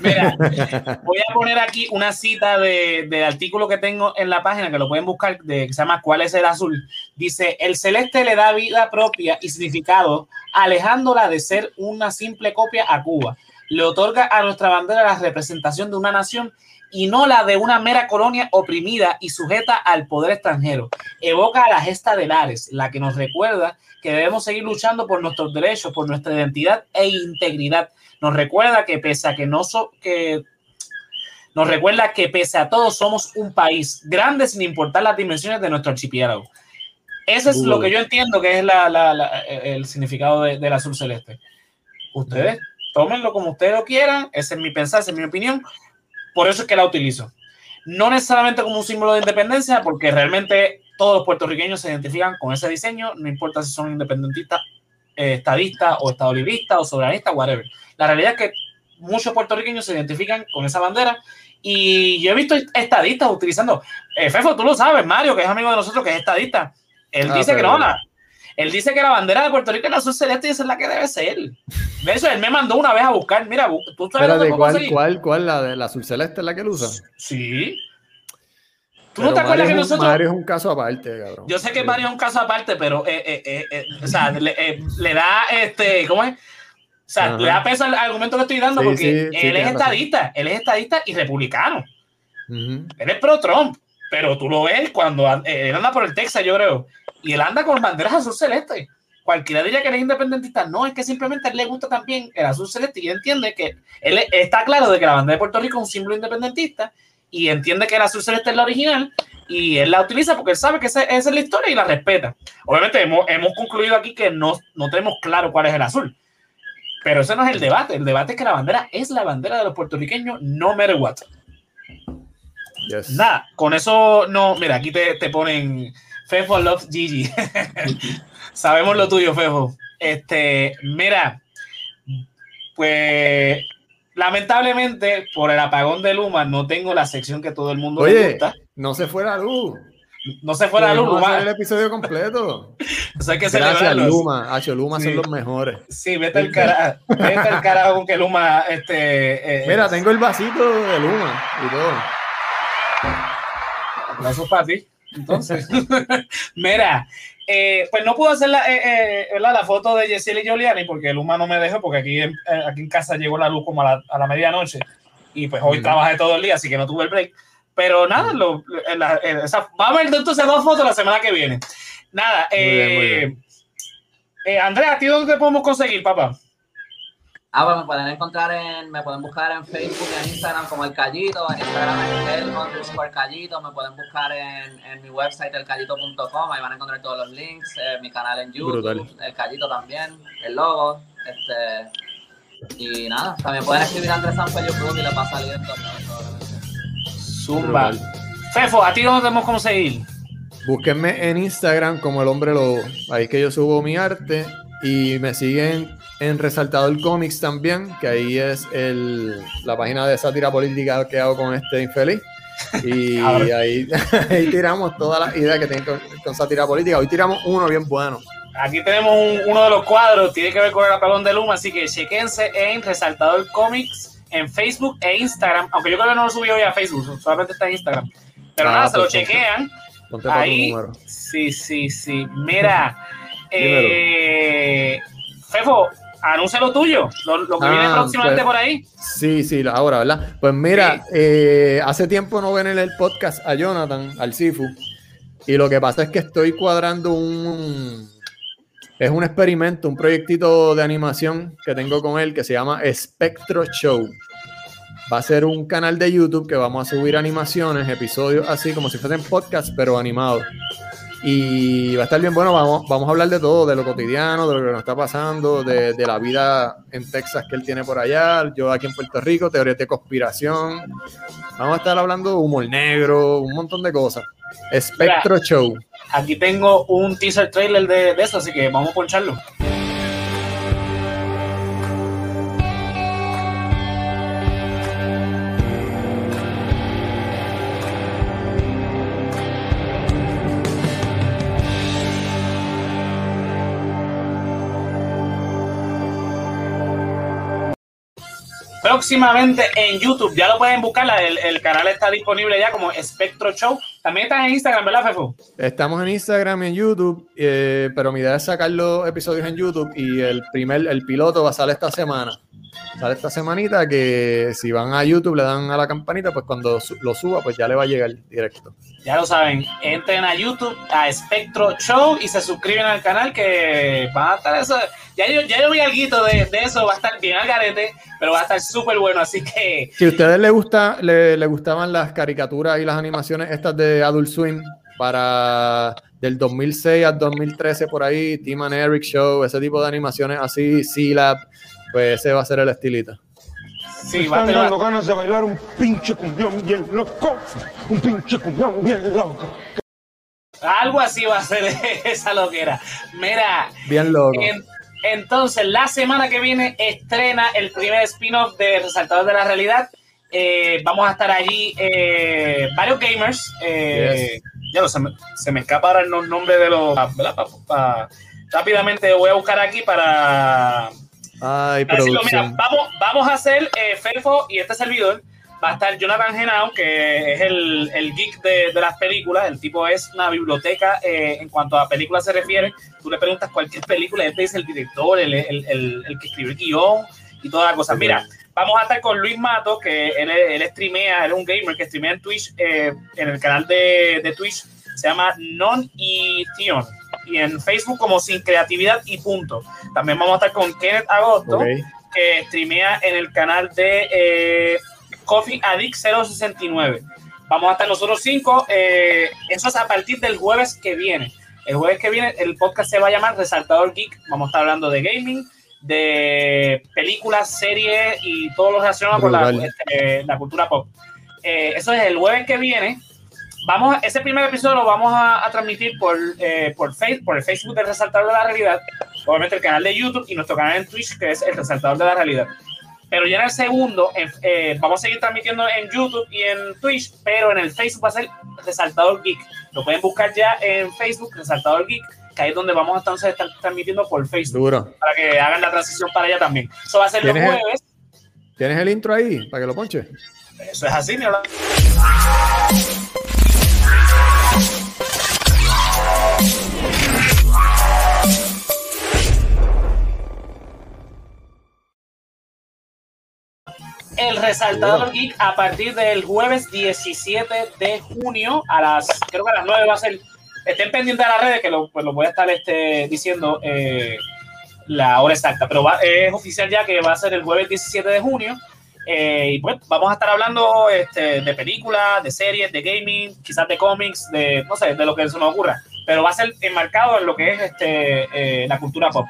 Mira, [laughs] voy a poner aquí una cita de- del artículo que tengo en la página, que lo pueden buscar, de, que se llama ¿Cuál es el azul? Dice, el celeste le da vida propia y significado, alejándola de ser una simple copia a Cuba. Le otorga a nuestra bandera la representación de una nación y no la de una mera colonia oprimida y sujeta al poder extranjero. Evoca a la gesta de Lares, la que nos recuerda que debemos seguir luchando por nuestros derechos, por nuestra identidad e integridad. Nos recuerda que pese a que no so- que nos recuerda que pese a todo somos un país grande sin importar las dimensiones de nuestro archipiélago. Eso es lo que yo entiendo que es la- la- la- el significado de- del azul celeste. Ustedes tómenlo como ustedes lo quieran, ese es mi pensar, esa es mi opinión. Por eso es que la utilizo. No necesariamente como un símbolo de independencia, porque realmente todos los puertorriqueños se identifican con ese diseño, no importa si son independentistas, eh, estadistas o estadolibristas o soberanistas, whatever. La realidad es que muchos puertorriqueños se identifican con esa bandera y yo he visto estadistas utilizando, eh, Fefo, tú lo sabes, Mario, que es amigo de nosotros, que es estadista. Él Ah, dice que no, la- él dice que la bandera de Puerto Rico es la azul celeste y esa es la que debe ser. De eso él me mandó una vez a buscar, mira, tú sabes Espérate, puedo ¿cuál, conseguir? cuál, cuál? ¿La de la azul celeste es la que él usa? Sí. ¿Tú Pero no te acuerdas Mario que es un- nosotros... Mario es un caso aparte, cabrón. Yo sé que Mario es un caso aparte, pero eh, eh, eh, o sea, [laughs] le, le da este, ¿cómo es? O sea, Ajá. le da peso al argumento que estoy dando Sí, porque sí, sí, él es razón. estadista, él es estadista y republicano. Él es pro Trump, pero tú lo ves cuando an- él anda por el Texas, yo creo, y él anda con banderas azul celeste. Cualquiera diría que él es independentista. No, es que simplemente a él le gusta también el azul celeste y él entiende que él es- está claro de que la bandera de Puerto Rico es un símbolo independentista y entiende que el azul celeste es la original y él la utiliza porque él sabe que esa, esa es la historia y la respeta. Obviamente hemos, hemos concluido aquí que no, no tenemos claro cuál es el azul. Pero ese no es el debate. El debate es que la bandera es la bandera de los puertorriqueños, no matter what. Yes. Nada, con eso no. Mira, aquí te, te ponen Fefo Loves Gigi. [laughs] Sabemos lo tuyo, Fefo. Este, mira, pues lamentablemente por el apagón de Luma no tengo la sección que todo el mundo le Oye, gusta. no se fue la luz. No se fue la luz, Luma. el episodio completo. [laughs] Eso hay que Gracias. Luma. Hacho, Luma Sí. son los mejores. Sí, vete al carajo. Vete al carajo con que Luma, este. eh, Mira, tengo el vasito de Luma y todo. Aplausos para ti. Entonces, [laughs] mira, eh, pues no pude hacer la, eh, eh, la foto de Yesili y Giuliani porque Luma no me dejó, porque aquí en, aquí en casa llegó la luz como a la, a la medianoche y pues hoy Mm. trabajé todo el día, así que no tuve el break. Pero nada, lo, la- esa- vamos a ver entonces dos fotos la semana que viene. Nada, Muy bien, muy bien. Andrea, ¿a ti dónde te podemos conseguir, papá? Ah, pues me pueden encontrar en, me pueden buscar en Facebook y en Instagram como El Callito, en Instagram es el underscore Callito, me pueden buscar en, en mi website elcallito.com, ahí van a encontrar todos los links, eh, mi canal en YouTube, Brutal. El Callito también, el logo, este, y nada, también pueden escribir a Andrés Sanfel YouTube y le va a salir en todos lados, probablemente. Zumba. Fefo, ¿a ti dónde podemos conseguir? Búsquenme en Instagram como el hombre lobo. Ahí es que yo subo mi arte. Y me siguen en Resaltador Comics también, que ahí es el, la página de sátira política que hago con este infeliz. [laughs] Y ahí, [laughs] ahí tiramos todas las ideas que tienen con, con sátira política. Hoy tiramos uno bien bueno. Aquí tenemos un- uno de los cuadros, tiene que ver con el apagón de Luma, así que chequense en Resaltador Comics en Facebook e Instagram, aunque yo creo que no lo subí hoy a Facebook, solamente está en Instagram. Pero Ah, nada, se lo chequean. Ponte Ahí, número. sí, sí, sí. Mira, [laughs] eh, Fefo, anuncia lo tuyo, lo, lo que Ah, viene próximamente pues, por ahí. Sí, sí, ahora, ¿verdad? Pues mira, eh, hace tiempo no ven en el podcast a Jonathan, al Sifu, y lo que pasa es que estoy cuadrando un... Es un experimento, un proyectito de animación que tengo con él que se llama Spectro Show. Va a ser un canal de YouTube que vamos a subir animaciones, episodios así como si fuesen podcasts, pero animados. Y va a estar bien bueno, vamos, vamos a hablar de todo, de lo cotidiano, de lo que nos está pasando, de, de la vida en Texas que él tiene por allá, yo aquí en Puerto Rico, teorías de conspiración. Vamos a estar hablando de humor negro, un montón de cosas. Espectro Show. Aquí tengo un teaser trailer de, de eso, así que vamos a poncharlo. Próximamente en YouTube. Ya lo pueden buscar, el, el, canal está disponible ya como Spectro Show. También estás en Instagram, ¿verdad, Fefo? Estamos en Instagram y en YouTube, eh, pero mi idea es sacar los episodios en YouTube y el primer, el piloto va a salir esta semana. Sale esta semanita que si van a YouTube le dan a la campanita, pues cuando lo suba, pues ya le va a llegar directo. Ya lo saben, entren a YouTube, a Spectro Show y se suscriben al canal que va a estar eso. Ya yo, ya yo vi algo de, de eso, va a estar bien al garete, pero va a estar súper bueno, así que... Si a ustedes les, gusta, le, le gustaban las caricaturas y las animaciones estas de Adult Swim para del 2006 al 2013 por ahí, Tim and Eric Show, ese tipo de animaciones así, C-Lab, pues ese va a ser el estilito. Sí, va a tener ganas de bailar un pinche cumbión bien loco, un pinche cumbión bien loco. Algo así va a ser [laughs] esa loquera. Mira, bien loco. En, entonces, la semana que viene estrena el primer spin-off de Resaltador de la Realidad. Eh, vamos a estar allí eh, varios gamers. Eh, yes. Ya no, se me, se me escapa ahora el nombre de los. ¿verdad? Pa, pa, rápidamente voy a buscar aquí para. Ay, para decirlo, mira, vamos, vamos a hacer eh, Felfo y este servidor. Va a estar Jonathan Genao, que es el, el geek de, de, las películas. El tipo es una biblioteca eh, en cuanto a películas se refiere. Tú le preguntas cualquier película, él te dice el director, el, el, el, el que escribió el guion y toda la cosa. Mira, vamos a estar con Luis Mato, que él, él streamea, él es un gamer que streamea en Twitch, eh, en el canal de, de Twitch, se llama Non y Tion. Y en Facebook como Sin Creatividad y Punto. También vamos a estar con Kenneth Agosto, okay. que streamea en el canal de eh, Coffee Addict 069. Vamos a estar nosotros cinco. Eh, eso es a partir del jueves que viene. El jueves que viene el podcast se va a llamar Resaltador Geek. Vamos a estar hablando de gaming, de películas, series y todo lo relacionado con la, este, la, cultura pop. Eh, eso es el jueves que viene. Vamos, ese primer episodio lo vamos a, a transmitir por, eh, por, Facebook, por el Facebook del Resaltador de la Realidad, obviamente el canal de YouTube y nuestro canal en Twitch, que es el Resaltador de la Realidad. Pero ya en el segundo, eh, vamos a seguir transmitiendo en YouTube y en Twitch, pero en el Facebook va a ser Resaltador Geek. Lo pueden buscar ya en Facebook, Resaltador Geek, que ahí es donde vamos a entonces estar transmitiendo por Facebook. Duro. Para que hagan la transición para allá también. Eso va a ser los jueves. El, ¿Tienes el intro ahí para que lo ponche? Eso es así, mi el resaltador geek a partir del jueves 17 de junio a las creo que a las 9 va a ser estén pendientes de las redes que lo, pues lo voy a estar este, diciendo eh, la hora exacta pero va, es oficial ya que va a ser el jueves 17 de junio eh, y pues vamos a estar hablando este, de películas, de series, de gaming, quizás de cómics, de no sé, de lo que se nos ocurra, pero va a ser enmarcado en lo que es este, eh, la cultura pop.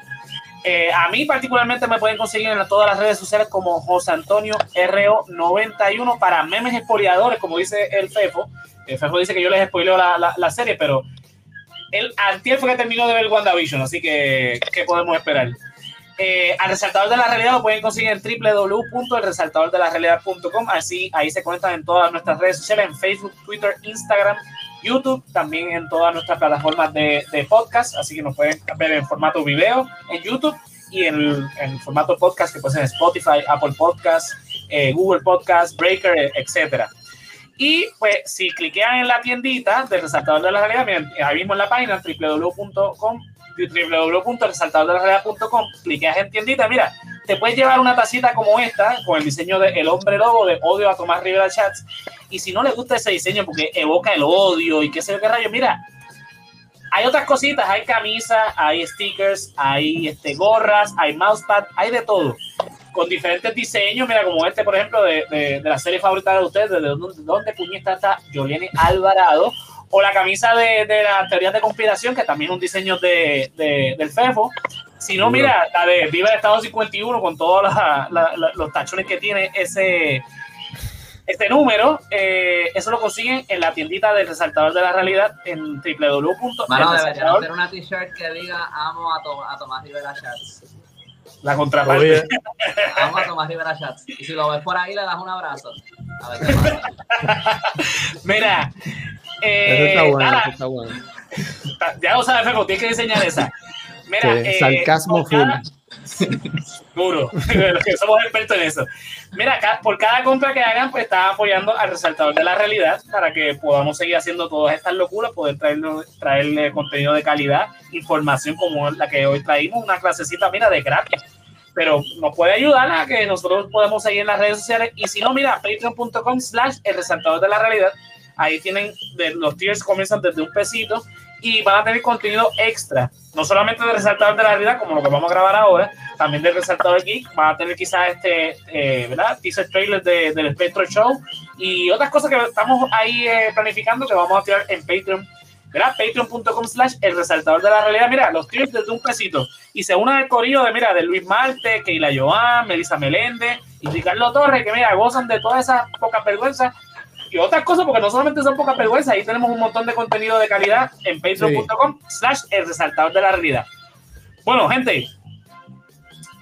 Eh, a mí particularmente me pueden conseguir en todas las redes sociales como José Antonio RO91 para memes expoliadores, como dice el Fefo. El Fefo dice que yo les spoileo la, la, la serie, pero el antier fue que terminó de ver WandaVision, así que ¿qué podemos esperar? Eh, al resaltador de la realidad lo pueden conseguir en www.elresaltadordelarealidad.com así ahí se conectan en todas nuestras redes sociales en Facebook, Twitter, Instagram, YouTube, también en todas nuestras plataformas de, de podcast, así que nos pueden ver en formato video en YouTube y en, en formato podcast que puede ser Spotify, Apple Podcast, eh, Google Podcast, Breaker, etcétera. Y pues si cliquean en la tiendita del resaltador de la realidad, miren, ahí mismo en la página www.resaltadordelarealidad.com, cliqueas en tiendita, mira, te puedes llevar una tacita como esta, con el diseño de El Hombre Lobo, de Odio a Tomás Rivera Chats, y si no le gusta ese diseño porque evoca el odio y qué sé yo qué rayo, mira, hay otras cositas, hay camisas, hay stickers, hay este, gorras, hay mousepad, hay de todo, con diferentes diseños, mira, como este, por ejemplo, de, de, la serie favorita de ustedes, de dónde, dónde puñeta está Yoliene Alvarado, o la camisa de, de las teorías de conspiración, que también es un diseño de- del FEFO. Si no, mira, la de Viva el Estado 51 con todos los tachones que tiene ese, este número, eh, eso lo consiguen en la tiendita del resaltador de la realidad en Mano, www.elresaltador, hacer una t-shirt que diga amo a, To- a Tomás Rivera Chats. la contraparte. [laughs] Amo a Tomás Rivera Chats. Y si lo ves por ahí, le das un abrazo. A ver qué pasa. [laughs] Mira, eh, eso está bueno, nada, eso está bueno. ya lo sabes, Feco, tienes que diseñar esa. Mira, Sí, eh, sarcasmo cada- [laughs] Duro, [laughs] somos expertos en eso. Mira, por cada compra que hagan, pues están apoyando al resaltador de la realidad para que podamos seguir haciendo todas estas locuras, poder traerle, traerle contenido de calidad, información como la que hoy traímos, una clasecita, mira, de gratis. Pero nos puede ayudar a que nosotros podamos seguir en las redes sociales. Y si no, mira, patreon.com slash el resaltador de la realidad. Ahí tienen, de, los tiers comienzan desde un pesito y van a tener contenido extra, no solamente del resaltador de la realidad, como lo que vamos a grabar ahora, también del resaltador geek, van a tener quizás este, eh, ¿verdad? Teaser trailers de, del Spectro Show y otras cosas que estamos ahí eh, planificando que vamos a tirar en Patreon, ¿verdad? Patreon.com slash el resaltador de la realidad, mira, los tiers desde un pesito y se unen al corillo de, mira, de Luis Marte, Keila Joan, Melissa Meléndez y Ricardo Torres, que mira, gozan de todas esas pocas vergüenzas y otras cosas, porque no solamente son pocas vergüenzas, ahí tenemos un montón de contenido de calidad en patreon.com slash el resaltador de la realidad. Bueno, gente,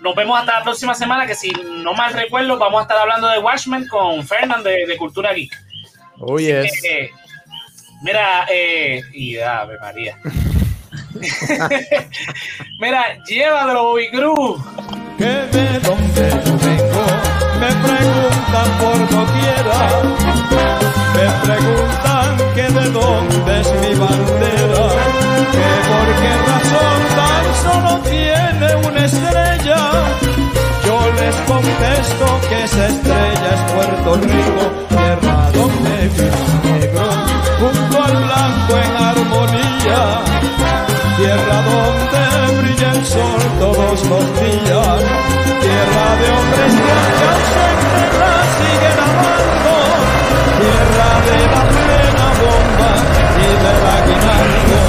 nos vemos hasta la próxima semana, que si no mal recuerdo, vamos a estar hablando de Watchmen con Fernand de, de Cultura Geek. Oh, yes. Eh, mira, eh, y ave María. [laughs] mira, llévatelo, Bobby Cruz. que de dónde yo vengo me preguntan por doquiera. Me preguntan que de dónde es mi bandera que por qué razón tan solo tiene una estrella. Yo les contesto que esa estrella es Puerto Rico tierra donde vive negro junto al blanco en armonía. Tierra donde brilla el sol todos los días, tierra de hombres siguen amando, tierra de la plena bomba y de la aguinaldo.